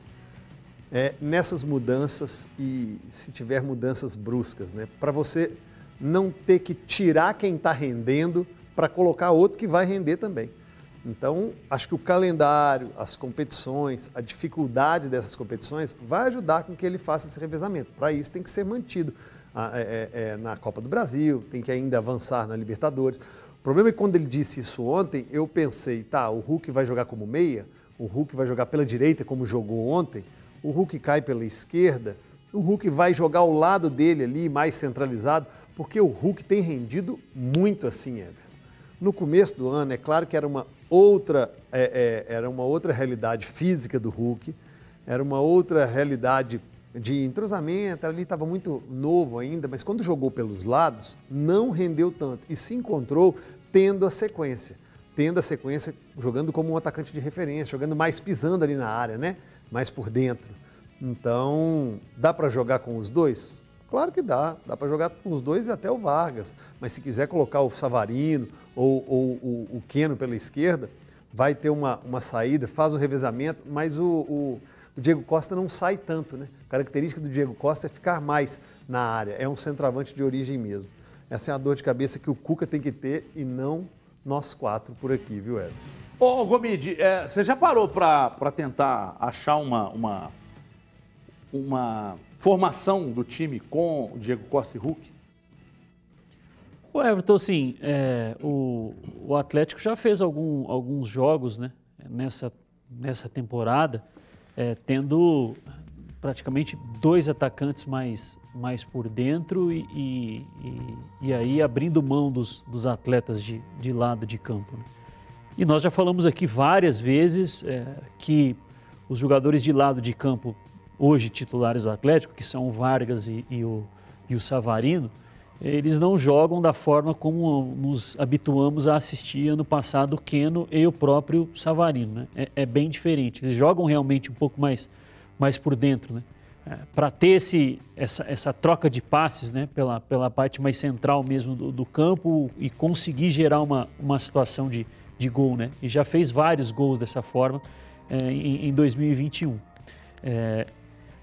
é, nessas mudanças e se tiver mudanças bruscas, né? Para você não ter que tirar quem está rendendo para colocar outro que vai render também. Então, acho que o calendário, as competições, a dificuldade dessas competições vai ajudar com que ele faça esse revezamento. Para isso, tem que ser mantido é, é, é, na Copa do Brasil, tem que ainda avançar na Libertadores. Problema é que quando ele disse isso ontem, eu pensei, tá, o Hulk vai jogar como meia, o Hulk vai jogar pela direita como jogou ontem, o Hulk cai pela esquerda, o Hulk vai jogar ao lado dele ali, mais centralizado, porque o Hulk tem rendido muito assim, Everton. No começo do ano, é claro que era uma outra, é, é, era uma outra realidade física do Hulk, era uma outra realidade de entrosamento, ali estava muito novo ainda, mas quando jogou pelos lados, não rendeu tanto e se encontrou tendo a sequência. Tendo a sequência, jogando como um atacante de referência, jogando mais pisando ali na área, né? Mais por dentro. Então, dá para jogar com os dois? Claro que dá, dá para jogar com os dois e até o Vargas. Mas se quiser colocar o Savarino ou, ou o, o Queno pela esquerda, vai ter uma, uma saída, faz o revezamento, mas o, o o Diego Costa não sai tanto, né? A característica do Diego Costa é ficar mais na área, é um centroavante de origem mesmo. Essa é a dor de cabeça que o Cuca tem que ter e não nós quatro por aqui, viu, Ed? Ô, Gomide, é, você já parou para tentar achar uma, uma, uma formação do time com o Diego Costa e Hulk? O Everton, sim, é, o, o Atlético já fez algum, alguns jogos né, nessa, nessa temporada é, tendo praticamente dois atacantes mais, mais por dentro e, e, e, aí abrindo mão dos, dos atletas de, de lado de campo. Né? E nós já falamos aqui várias vezes é, que os jogadores de lado de campo, hoje titulares do Atlético, que são o Vargas e, e o, e o Savarino, eles não jogam da forma como nos habituamos a assistir ano passado o Keno e o próprio Savarino. Né? É, é, bem diferente. Eles jogam realmente um pouco mais, mais por dentro. Né? É, Para ter esse, essa, essa troca de passes né? pela, pela parte mais central mesmo do, do campo e conseguir gerar uma, uma situação de, de gol. Né? E já fez vários gols dessa forma é, em, em 2021. É,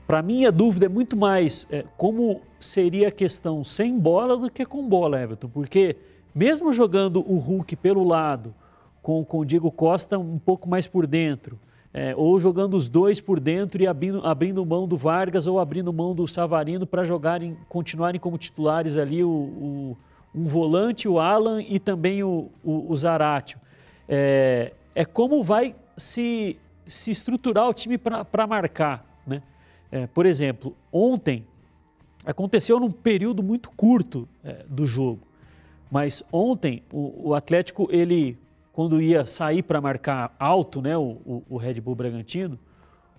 Para mim, a dúvida é muito mais é, como seria a questão sem bola do que com bola, Everton, porque mesmo jogando o Hulk pelo lado, com, com o Diego Costa um pouco mais por dentro, é, ou jogando os dois por dentro e abrindo, abrindo mão do Vargas ou abrindo mão do Savarino para jogarem, continuarem como titulares ali o, o, um volante, o Alan e também o, o, o Zaratio. É, é como vai se, se estruturar o time para marcar. Né? É, por exemplo, ontem aconteceu num período muito curto é, do jogo, mas ontem o, o, Atlético, ele, quando ia sair para marcar alto né, o, o, Red Bull Bragantino,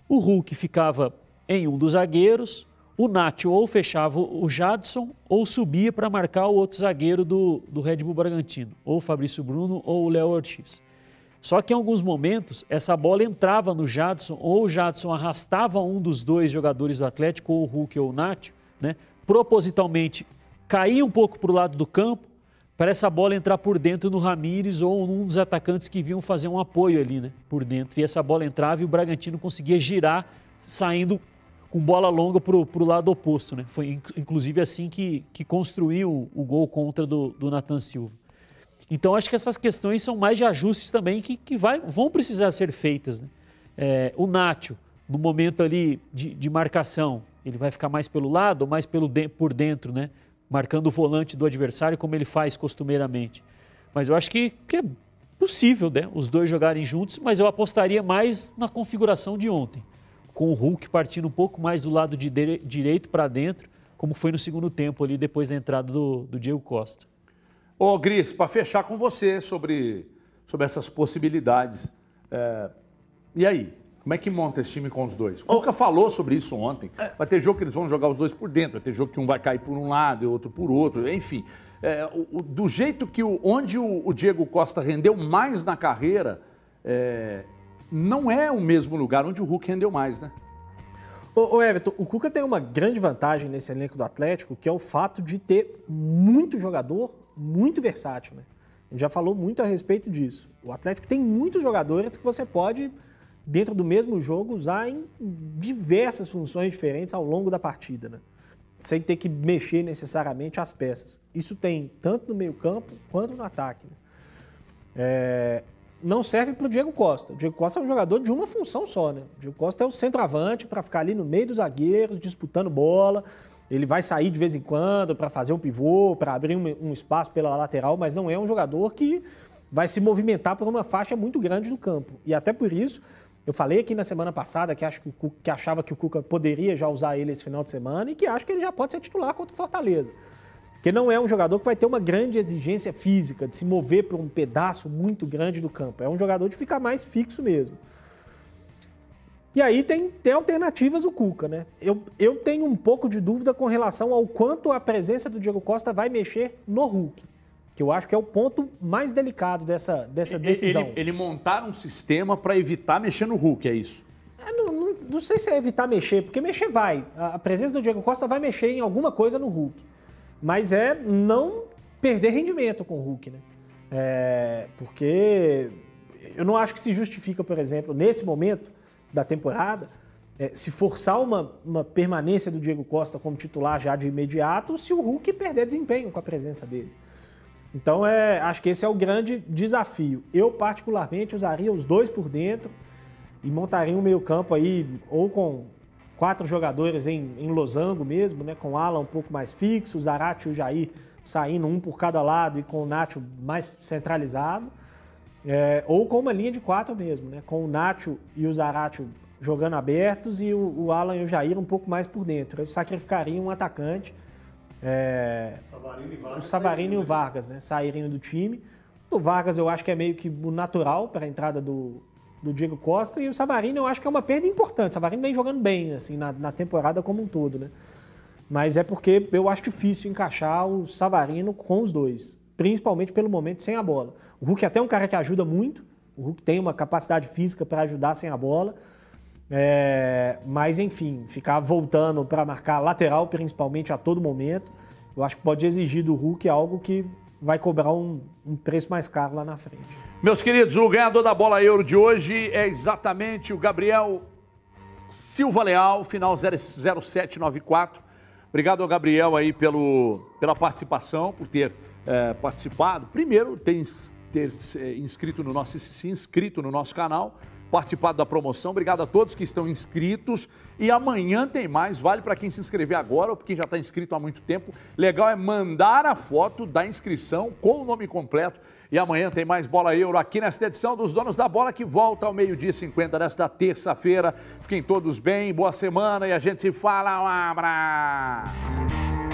o Hulk ficava em um dos zagueiros, o Nacho ou fechava o Jadson ou subia para marcar o outro zagueiro do, do Red Bull Bragantino, ou o Fabrício Bruno ou o Léo Ortiz. Só que em alguns momentos essa bola entrava no Jadson, ou o Jadson arrastava um dos dois jogadores do Atlético, ou o Hulk ou o Nacho, né? propositalmente caía um pouco para o lado do campo, para essa bola entrar por dentro no Ramires ou num dos atacantes que vinham fazer um apoio ali né? por dentro. E essa bola entrava e o Bragantino conseguia girar, saindo com bola longa para o lado oposto. Né? Foi inclusive assim que, que construiu o, gol contra do, do Nathan Silva. Então, acho que essas questões são mais de ajustes também que, que vai, vão precisar ser feitas. Né? É, o Nacho, no momento ali de, de, marcação, ele vai ficar mais pelo lado ou mais pelo de, por dentro, né? Marcando o volante do adversário como ele faz costumeiramente. Mas eu acho que, que é possível né? os dois jogarem juntos, mas eu apostaria mais na configuração de ontem, com o Hulk partindo um pouco mais do lado de direito para dentro, como foi no segundo tempo ali depois da entrada do, do Diego Costa. Ô, Gris, para fechar com você sobre, sobre essas possibilidades. É, e aí? Como é que monta esse time com os dois? O Cuca falou sobre isso ontem. Vai ter jogo que eles vão jogar os dois por dentro, vai ter jogo que um vai cair por um lado e outro por outro, enfim. É, o, o, do jeito que o, onde o, o, Diego Costa rendeu mais na carreira, é, não é o mesmo lugar onde o Hulk rendeu mais, né? Ô, ô Everton, o Cuca tem uma grande vantagem nesse elenco do Atlético, que é o fato de ter muito jogador muito versátil, né? A gente já falou muito a respeito disso. O Atlético tem muitos jogadores que você pode, dentro do mesmo jogo, usar em diversas funções diferentes ao longo da partida, né? Sem ter que mexer necessariamente as peças. Isso tem tanto no meio-campo quanto no ataque. Né? É, não serve para o Diego Costa. O Diego Costa é um jogador de uma função só, né? O Diego Costa é o centroavante para ficar ali no meio dos zagueiros, disputando bola ele vai sair de vez em quando para fazer um pivô, para abrir um, um, espaço pela lateral, mas não é um jogador que vai se movimentar por uma faixa muito grande do campo. E até por isso, eu falei aqui na semana passada que, acho que, o, que achava que o Cuca poderia já usar ele esse final de semana e que acho que ele já pode ser titular contra o Fortaleza. Porque não é um jogador que vai ter uma grande exigência física, de se mover por um pedaço muito grande do campo. É um jogador de ficar mais fixo mesmo. E aí tem, tem alternativas o Cuca, né? Eu, eu tenho um pouco de dúvida com relação ao quanto a presença do Diego Costa vai mexer no Hulk. Que eu acho que é o ponto mais delicado dessa, dessa decisão. Ele, ele montar um sistema para evitar mexer no Hulk, é isso? É, não, não, não, sei se é evitar mexer, porque mexer vai. A, a presença do Diego Costa vai mexer em alguma coisa no Hulk. Mas é não perder rendimento com o Hulk, né? É, porque eu não acho que se justifica, por exemplo, nesse momento, da temporada, é, se forçar uma, uma permanência do Diego Costa como titular já de imediato, se o Hulk perder desempenho com a presença dele. Então, é, acho que esse é o grande desafio. Eu, particularmente, usaria os dois por dentro e montaria um meio-campo aí, ou com quatro jogadores em, em losango mesmo, né? Com o Alan um pouco mais fixo, o Zarate e o Jair saindo um por cada lado e com o Nacho mais centralizado. É, ou com uma linha de quatro mesmo, né? Com o Nacho e o Zaratio jogando abertos e o, o, Alan e o Jair um pouco mais por dentro. Eu sacrificaria um atacante. É, o Savarino e o Vargas, né? Sairiam do time. O Vargas eu acho que é meio que o natural para a entrada do, do Diego Costa e o Savarino eu acho que é uma perda importante. O Savarino vem jogando bem assim na, na temporada como um todo, né? Mas é porque eu acho difícil encaixar o Savarino com os dois, principalmente pelo momento sem a bola. O Hulk é até um cara que ajuda muito. O Hulk tem uma capacidade física para ajudar sem a bola. É, mas, enfim, ficar voltando para marcar lateral, principalmente a todo momento, eu acho que pode exigir do Hulk algo que vai cobrar um, um preço mais caro lá na frente. Meus queridos, o ganhador da bola euro de hoje é exatamente o Gabriel Silva Leal, final 0794. Obrigado ao Gabriel aí pelo, pela participação, por ter é, participado. Primeiro, ter, ter inscrito no nosso, se inscrito no nosso canal, participado da promoção. Obrigado a todos que estão inscritos. E amanhã tem mais, vale para quem se inscrever agora ou para quem já está inscrito há muito tempo. Legal é mandar a foto da inscrição com o nome completo. E amanhã tem mais Bola Euro aqui nesta edição dos Donos da Bola, que volta ao meio-dia 50 desta terça-feira. Fiquem todos bem, boa semana e a gente se fala. Um abraço!